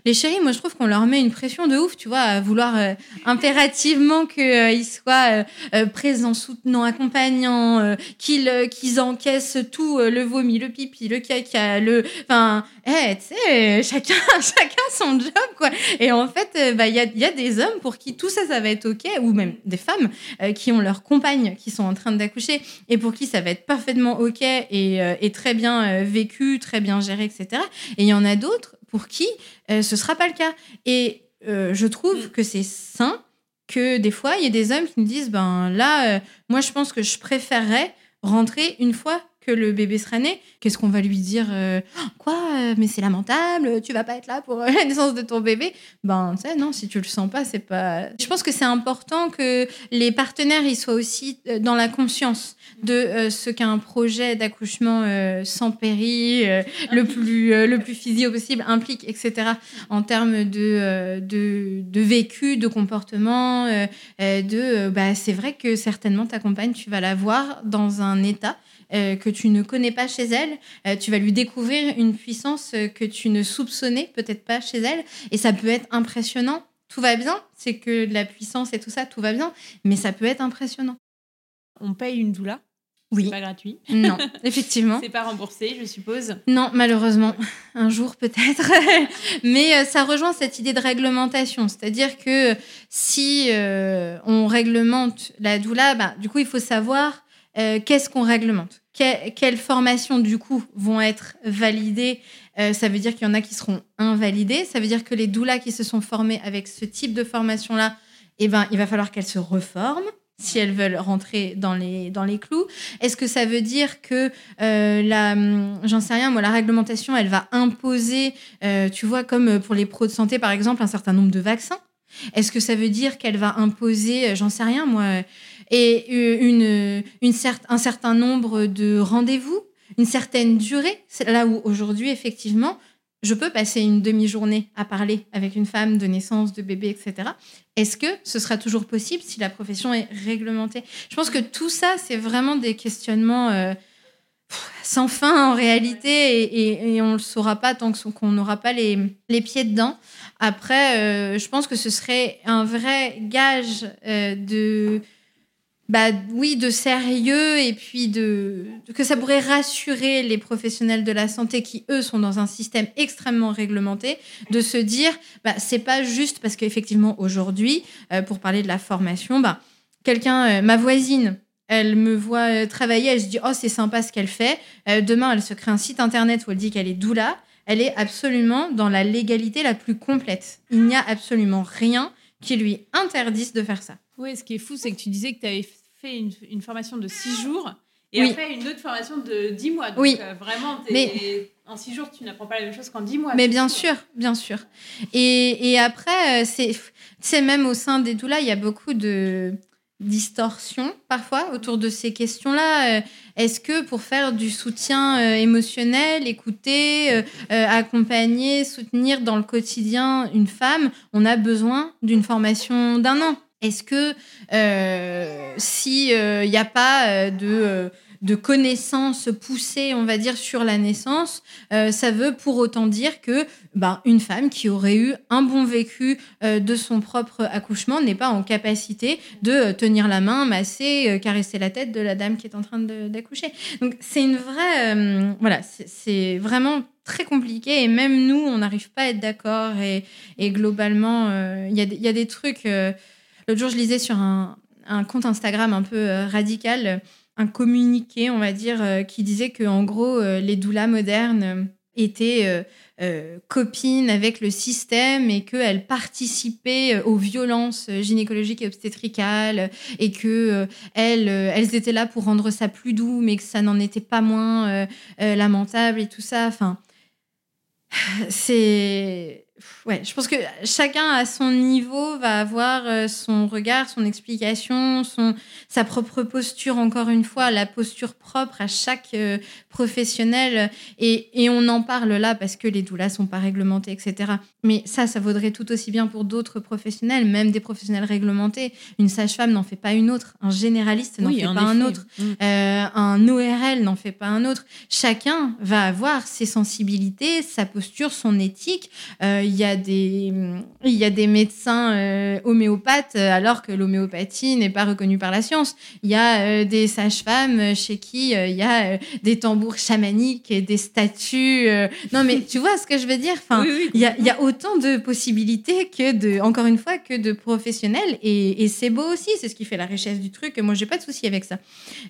les chéris, moi, je trouve qu'on leur met une pression de ouf, tu vois, à vouloir euh, impérativement qu'ils euh, soient euh, présents, soutenants, accompagnants, qu'ils encaissent tout, le vomi, le pipi, le caca, le... Enfin, eh, tu sais, chacun, chacun son job, quoi. Et en fait, bah, il y, a, y a des hommes pour qui tout ça, ça va être OK, ou même des femmes qui ont leur compagne qui sont en train d'accoucher, et pour qui ça va être parfaitement OK et très bien vécu, très bien géré, etc. Et il y en a d'autres pour qui euh, ce sera pas le cas. Et euh, je trouve mm. que c'est sain que des fois, il y ait des hommes qui me disent, ben là, euh, moi, je pense que je préférerais rentrer une fois que le bébé sera né, qu'est-ce qu'on va lui dire euh, Quoi euh, Mais c'est lamentable, tu vas pas être là pour euh, la naissance de ton bébé. Ben, tu sais, non, si tu le sens pas, c'est pas. Je pense que c'est important que les partenaires ils soient aussi dans la conscience de ce qu'un projet d'accouchement sans péri, le plus le plus physio possible implique, etc. En termes de, de, de vécu, de comportement, de bah, c'est vrai que certainement ta compagne, tu vas la voir dans un état euh, que tu ne connais pas chez elle. Euh, tu vas lui découvrir une puissance euh, que tu ne soupçonnais peut-être pas chez elle. Et ça peut être impressionnant. Tout va bien, c'est que de la puissance et tout ça, tout va bien, mais ça peut être impressionnant. On paye une doula oui. C'est pas gratuit. Non, effectivement. c'est pas remboursé, je suppose. Non, malheureusement. Un jour peut-être. Mais ça rejoint cette idée de réglementation. C'est-à-dire que si on réglemente la doula, bah, du coup, il faut savoir euh, qu'est-ce qu'on réglemente? Quelles formations, du coup, vont être validées? Euh, Ça veut dire qu'il y en a qui seront invalidées. Ça veut dire que les doulas qui se sont formées avec ce type de formation-là, eh ben, il va falloir qu'elles se reforment si elles veulent rentrer dans les, dans les clous. Est-ce que ça veut dire que euh, la, hum, j'en sais rien, moi, la réglementation, elle va imposer, tu vois, comme pour les pros de santé, par exemple, un certain nombre de vaccins? Est-ce que ça veut dire qu'elle va imposer, j'en sais rien, moi, et euh, une, une un certain nombre de rendez-vous, une certaine durée. C'est là où aujourd'hui, effectivement, je peux passer une demi-journée à parler avec une femme de naissance, de bébé, etc. Est-ce que ce sera toujours possible si la profession est réglementée? Je pense que tout ça, c'est vraiment des questionnements euh, sans fin en réalité et, on ne le saura pas tant qu'on n'aura pas les, les, pieds dedans. Après, euh, je pense que ce serait un vrai gage de bah oui, de sérieux et puis de, que ça pourrait rassurer les professionnels de la santé qui eux sont dans un système extrêmement réglementé, de se dire bah c'est pas juste parce qu'effectivement aujourd'hui, euh, pour parler de la formation, bah quelqu'un, euh, ma voisine, elle me voit euh, travailler, elle se dit oh c'est sympa ce qu'elle fait. demain, elle se crée un site internet où elle dit qu'elle est doula. Elle est absolument dans la légalité la plus complète. Il n'y a absolument rien qui lui interdise de faire ça. Oui, ce qui est fou, c'est que tu disais que tu avais fait une, formation de six jours et après une autre formation de dix mois. Donc, oui. Euh, vraiment, mais... en six jours, tu n'apprends pas la même chose qu'en dix mois. Mais bien sûr, bien sûr. Et, et après, euh, c'est même au sein des doulas, il y a beaucoup de distorsion parfois autour de ces questions-là. Euh, est-ce que pour faire du soutien émotionnel, écouter, accompagner, soutenir dans le quotidien une femme, on a besoin d'une formation d'un an? Est-ce que euh, s'il n'y euh, a pas euh, de, de connaissances poussées, on va dire, sur la naissance, euh, ça veut pour autant dire que ben, une femme qui aurait eu un bon vécu euh, de son propre accouchement n'est pas en capacité de tenir la main, masser, caresser la tête de la dame qui est en train d'accoucher. Donc c'est une vraie, voilà, c'est vraiment très compliqué et même nous, on n'arrive pas à être d'accord et, globalement, il y, a des trucs. L'autre jour, je lisais sur un, un compte Instagram un peu euh, radical, un communiqué, on va dire, euh, qui disait que en gros, euh, les doulas modernes étaient copines avec le système et qu'elles participaient aux violences gynécologiques et obstétricales et que elles, elles étaient là pour rendre ça plus doux, mais que ça n'en était pas moins lamentable et tout ça. Enfin, c'est ouais, je pense que chacun à son niveau va avoir euh, son regard, son explication, son, sa propre posture, encore une fois, la posture propre à chaque euh, professionnel. Et, et, on en parle là parce que les doulas sont pas réglementées, etc. Mais ça, ça vaudrait tout aussi bien pour d'autres professionnels, même des professionnels réglementés. Une sage-femme n'en fait pas une autre, un généraliste n'en fait pas un autre, mm. euh, un ORL n'en fait pas un autre. Chacun va avoir ses sensibilités, sa posture, son éthique y a des, il y a des médecins euh, homéopathes alors que l'homéopathie n'est pas reconnue par la science. Il y a euh, des sages-femmes chez qui euh, il y a des tambours chamaniques et des statues. Non, mais tu vois ce que je veux dire? Enfin, il, y a, y a autant de possibilités que de, encore une fois, que de professionnels. Et, et c'est beau aussi, c'est ce qui fait la richesse du truc. Moi, j'ai pas de souci avec ça.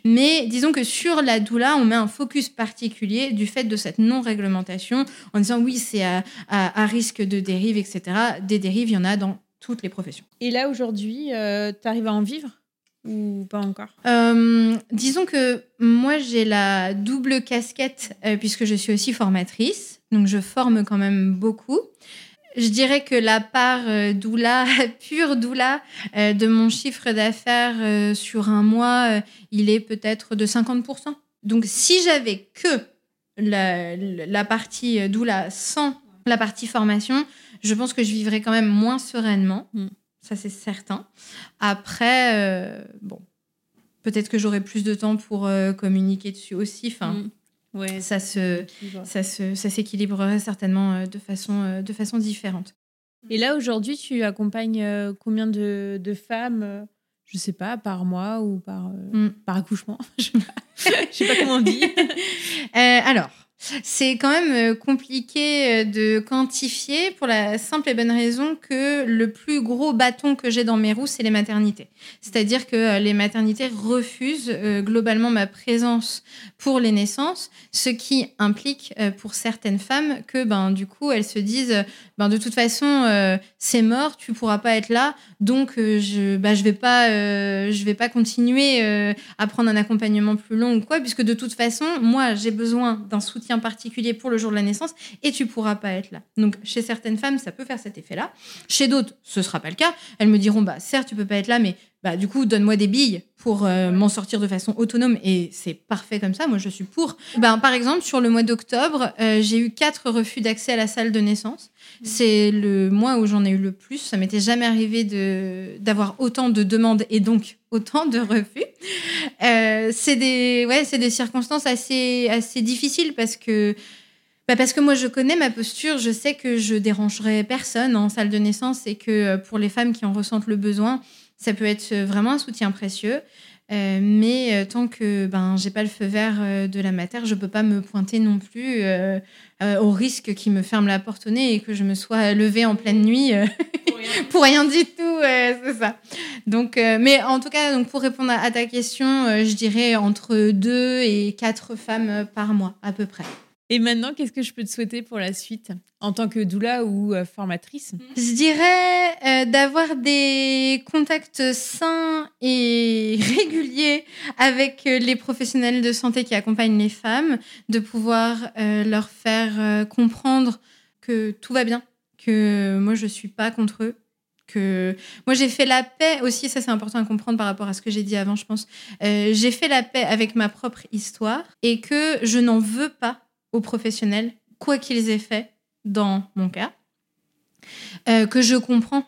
Mais disons que sur la doula, on met un focus particulier du fait de cette non-réglementation en disant oui, c'est à, à, à risque de dérives, etc. Des dérives, il y en a dans toutes les professions. Et là, aujourd'hui, euh, tu arrives à en vivre ou pas encore? Euh, Disons que moi, j'ai la double casquette euh, puisque je suis aussi formatrice. Donc, je forme quand même beaucoup. Je dirais que la part doula, pure doula, de mon chiffre d'affaires sur un mois, il est peut-être de 50%. Donc, si j'avais que la, la partie doula sans la partie formation, je pense que je vivrai quand même moins sereinement. Mm. Ça, c'est certain. Après, euh, bon, peut-être que j'aurai plus de temps pour euh, communiquer dessus aussi. Enfin, mm. ouais, ça, se, ça, se, ça s'équilibrerait certainement euh, de, façon, de façon différente. Et là, aujourd'hui, tu accompagnes combien de, de femmes je sais pas, par mois ou par, mm. par accouchement? je sais sais pas comment on dit. alors, c'est quand même euh, compliqué euh, de quantifier pour la simple et bonne raison que le plus gros bâton que j'ai dans mes roues, c'est les maternités. C'est-à-dire que euh, les maternités refusent globalement ma présence pour les naissances, ce qui implique pour certaines femmes que ben du coup elles se disent ben de toute façon c'est mort, tu pourras pas être là, donc je ben, je vais pas vais pas continuer à prendre un accompagnement plus long ou quoi puisque de toute façon moi j'ai besoin d'un soutien particulier pour le jour de la naissance et tu pourras pas être là. Donc chez certaines femmes, ça peut faire cet effet-là. Chez d'autres, ce sera pas le cas. Elles me diront bah certes tu peux pas être là, mais bah du coup donne-moi des billes pour euh, m'en sortir de façon autonome et c'est parfait comme ça. Moi je suis pour. Ben par exemple sur le mois d'octobre, euh, j'ai eu quatre refus d'accès à la salle de naissance. C'est le mois où j'en ai eu le plus. Ça m'était jamais arrivé de d'avoir autant de demandes et donc autant de refus. Euh, c'est des, ouais, c'est des circonstances assez, assez difficiles parce que, bah parce que moi, je connais ma posture, je sais que je dérangerai personne en salle de naissance et que pour les femmes qui en ressentent le besoin, ça peut être vraiment un soutien précieux. Euh, mais tant que ben j'ai pas le feu vert de la matière, je peux pas me pointer non plus au risque qu'il me ferme la porte au nez et que je me sois levée en pleine nuit pour rien du tout, c'est ça. Donc, euh, mais en tout cas, donc pour répondre à, ta question, euh, je dirais entre deux et quatre femmes euh, par mois à peu près. Et maintenant, qu'est-ce que je peux te souhaiter pour la suite en tant que doula ou formatrice? Je dirais d'avoir des contacts sains et réguliers avec les professionnels de santé qui accompagnent les femmes, de pouvoir leur faire comprendre que tout va bien, que moi je suis pas contre eux, que moi j'ai fait la paix aussi, ça c'est important à comprendre par rapport à ce que j'ai dit avant, je pense. Euh, j'ai fait la paix avec ma propre histoire et que je n'en veux pas aux professionnels, quoi qu'ils aient fait dans mon cas, euh, que je comprends,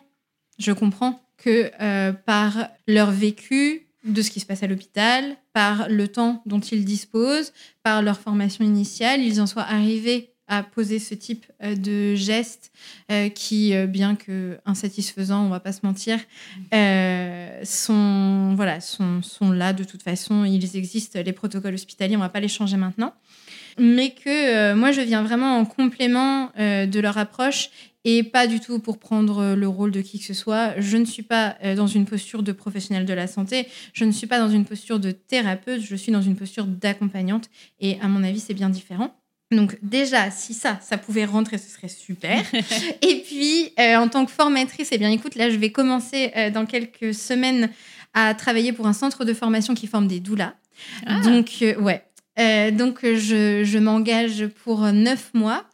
je comprends que euh, par leur vécu de ce qui se passe à l'hôpital, par le temps dont ils disposent, par leur formation initiale, ils en soient arrivés à poser ce type euh, de gestes euh, qui, bien que insatisfaisants, on va pas se mentir, sont voilà sont, sont là de toute façon. Ils existent les protocoles hospitaliers, on va pas les changer maintenant, mais que moi je viens vraiment en complément de leur approche et pas du tout pour prendre le rôle de qui que ce soit. Je ne suis pas dans une posture de professionnel de la santé, je ne suis pas dans une posture de thérapeute, je suis dans une posture d'accompagnante et à mon avis c'est bien différent. Donc déjà, si ça, ça pouvait rentrer, ce serait super. et puis, euh, en tant que formatrice, eh bien, écoute, là, je vais commencer euh, dans quelques semaines à travailler pour un centre de formation qui forme des doulas. Ah. Donc, euh, ouais. Donc, je, je m'engage pour neuf mois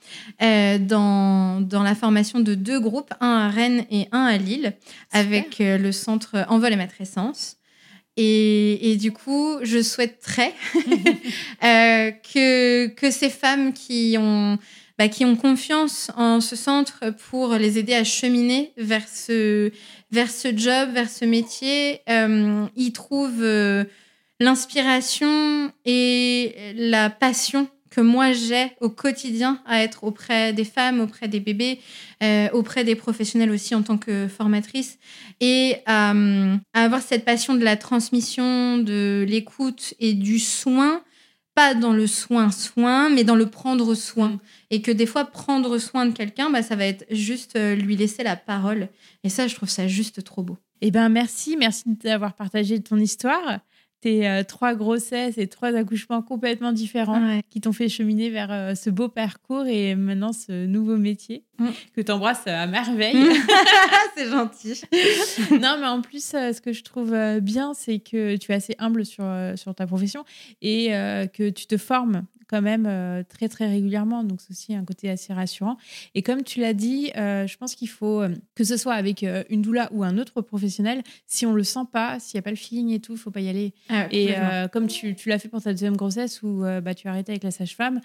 dans, dans la formation de deux groupes, un à Rennes et un à Lille, avec le centre Envol et Matrescence. Et, du coup, je souhaiterais euh, que, que ces femmes qui ont, bah, qui ont confiance en ce centre pour les aider à cheminer vers ce, vers ce job, vers ce métier, euh, y trouvent euh, l'inspiration et la passion que moi j'ai au quotidien à être auprès des femmes, auprès des bébés, euh, auprès des professionnels aussi en tant que formatrice, et euh, à avoir cette passion de la transmission, de l'écoute et du soin, pas dans le soin-soin, mais dans le prendre soin. Et que des fois, prendre soin de quelqu'un, bah, ça va être juste euh, lui laisser la parole. Et ça, je trouve ça juste trop beau. Eh ben merci, merci d'avoir partagé ton histoire tes euh, trois grossesses et trois accouchements complètement différents qui t'ont fait cheminer vers euh, ce beau parcours et maintenant ce nouveau métier mm. que tu embrasses à merveille. Mm. c'est gentil. non, mais en plus, euh, ce que je trouve bien, c'est que tu es assez humble sur, sur ta profession et que tu te formes quand même euh, très très régulièrement. Donc c'est aussi un côté assez rassurant. Et comme tu l'as dit, euh, je pense qu'il faut euh, que ce soit avec une doula ou un autre professionnel, si on le sent pas, s'il n'y a pas le feeling et tout, il faut pas y aller. Ah et comme tu, tu l'as fait pour ta deuxième grossesse où bah, tu as arrêté avec la sage-femme,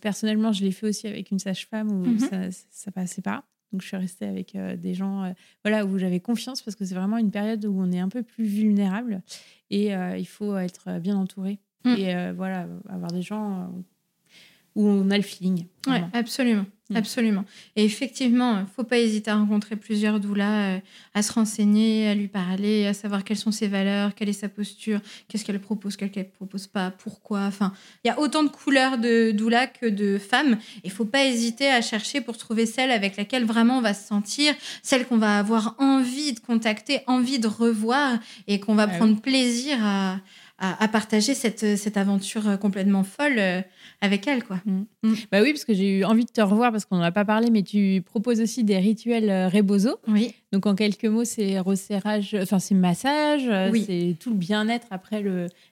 personnellement je l'ai fait aussi avec une sage-femme où mhm. ça, ça passait pas. Donc, je suis restée avec des gens voilà, où j'avais confiance parce que c'est vraiment une période où on est un peu plus vulnérable et il faut être bien entouré. Mm. Et euh, voilà, avoir des gens euh, où on a le feeling. Oui, absolument. Mm. Absolument. Et effectivement, il ne faut pas hésiter à rencontrer plusieurs doulas, euh, à se renseigner, à lui parler, à savoir quelles sont ses valeurs, quelle est sa posture, qu'est-ce qu'elle propose, qu'est-ce qu'elle ne propose pas, pourquoi. Enfin, il y a autant de couleurs de doulas que de femmes. Il ne faut pas hésiter à chercher pour trouver celle avec laquelle vraiment on va se sentir, celle qu'on va avoir envie de contacter, envie de revoir et qu'on va ah prendre plaisir à, à, partager cette, cette, aventure complètement folle euh, avec elle. Quoi. Mm. Mm. Bah oui, parce que j'ai eu envie de te revoir parce qu'on n'en a pas parlé, mais tu proposes aussi des rituels euh, Rebozo. Oui. Donc en quelques mots, c'est resserrage, enfin c'est massage, euh, c'est tout le bien-être après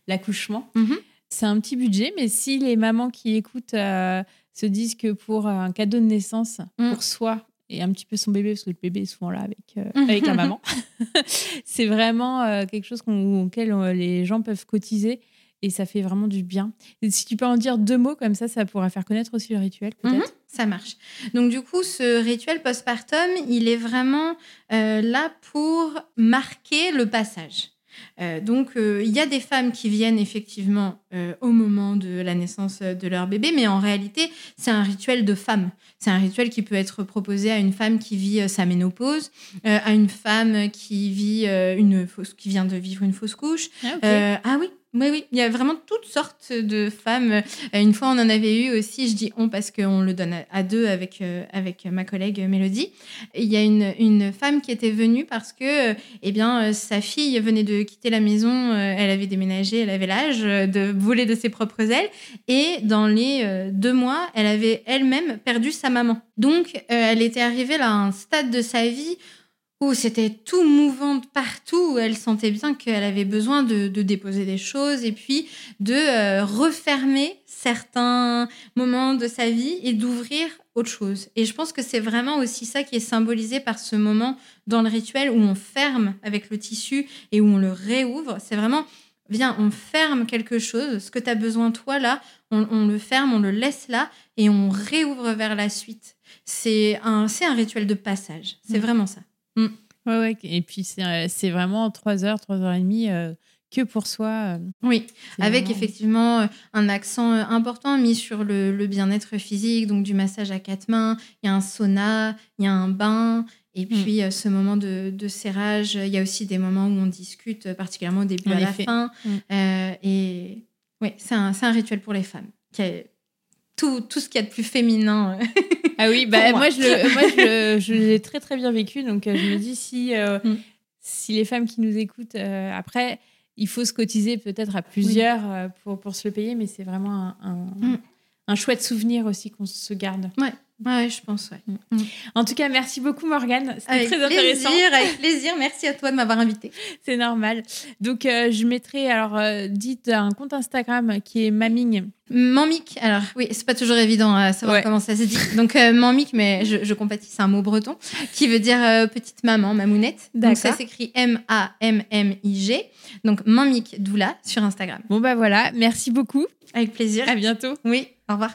l'accouchement. Mm-hmm. C'est un petit budget, mais si les mamans qui écoutent se disent que pour un cadeau de naissance, mm. pour soi, et un petit peu son bébé, parce que le bébé est souvent là avec, euh, avec la maman. c'est vraiment euh, quelque chose auquel euh, les gens peuvent cotiser et ça fait vraiment du bien. Et si tu peux en dire deux mots comme ça, ça pourra faire connaître aussi le rituel, peut-être. Mhm, ça marche. Donc du coup, ce rituel postpartum, il est vraiment là pour marquer le passage. Euh, donc, euh, il y a des femmes qui viennent effectivement euh, au moment de la naissance de leur bébé, mais en réalité, c'est un rituel de femme. C'est un rituel qui peut être proposé à une femme qui vit sa ménopause, à une femme qui vit une fausse, qui vient de vivre une fausse couche. ah, ah oui, oui, oui, il y a vraiment toutes sortes de femmes. Euh, une fois, on en avait eu aussi, je dis on parce qu'on le donne à deux avec, euh, avec ma collègue Mélodie. Il y a une, une femme qui était venue parce que euh, eh bien, sa fille venait de quitter la maison, elle avait déménagé, elle avait l'âge de voler de ses propres ailes. Et dans les deux mois, elle avait elle-même perdu sa maman. Donc, elle était arrivée à un stade de sa vie où c'était tout mouvant de partout, où elle sentait bien qu'elle avait besoin de, déposer des choses et puis de euh, refermer certains moments de sa vie et d'ouvrir autre chose. Et je pense que c'est vraiment aussi ça qui est symbolisé par ce moment dans le rituel où on ferme avec le tissu et où on le réouvre. C'est vraiment, viens, on ferme quelque chose, ce que tu as besoin toi là, on, le ferme, on le laisse là et on réouvre vers la suite. C'est un, un rituel de passage. C'est mm. vraiment ça. Mm. Ouais, ouais. Et puis, c'est euh, vraiment 3 heures, 3 heures et demie euh, que pour soi. Oui, avec effectivement un accent important mis sur le, le bien-être physique, donc du massage à quatre mains, il y a un sauna, il y a un bain, et mm. puis, ce moment de, de, serrage, il y a aussi des moments où on discute, particulièrement au début à la fin. Mm. et oui, c'est un, un, rituel pour les femmes. Qui tout, tout ce qu'il y a de plus féminin. ah oui, bah, moi, je, moi je, l'ai très très bien vécu. Donc euh, je me dis si, euh, mm. si les femmes qui nous écoutent, euh, après, il faut se cotiser peut-être à plusieurs pour, pour se le payer, mais c'est vraiment un, un, un, chouette souvenir aussi qu'on se garde. Ouais. Ouais, je pense, ouais. Mm. Mm. En tout cas, merci beaucoup Morgane. C'était très intéressant. Avec plaisir, merci à toi de m'avoir invité. C'est normal. Donc, euh, je mettrai, alors, euh, dites un compte Instagram qui est Maming. Mamik, alors oui, c'est pas toujours évident à savoir comment ça se dit. Donc, euh, Mamik, mais je, je compatis, c'est un mot breton qui veut dire petite maman, mamounette. Donc, ça s'écrit M-A-M-M-I-G. Donc, Mamik Doula sur Instagram. Bon, bah voilà, merci beaucoup. Avec plaisir. À bientôt. Oui, au revoir.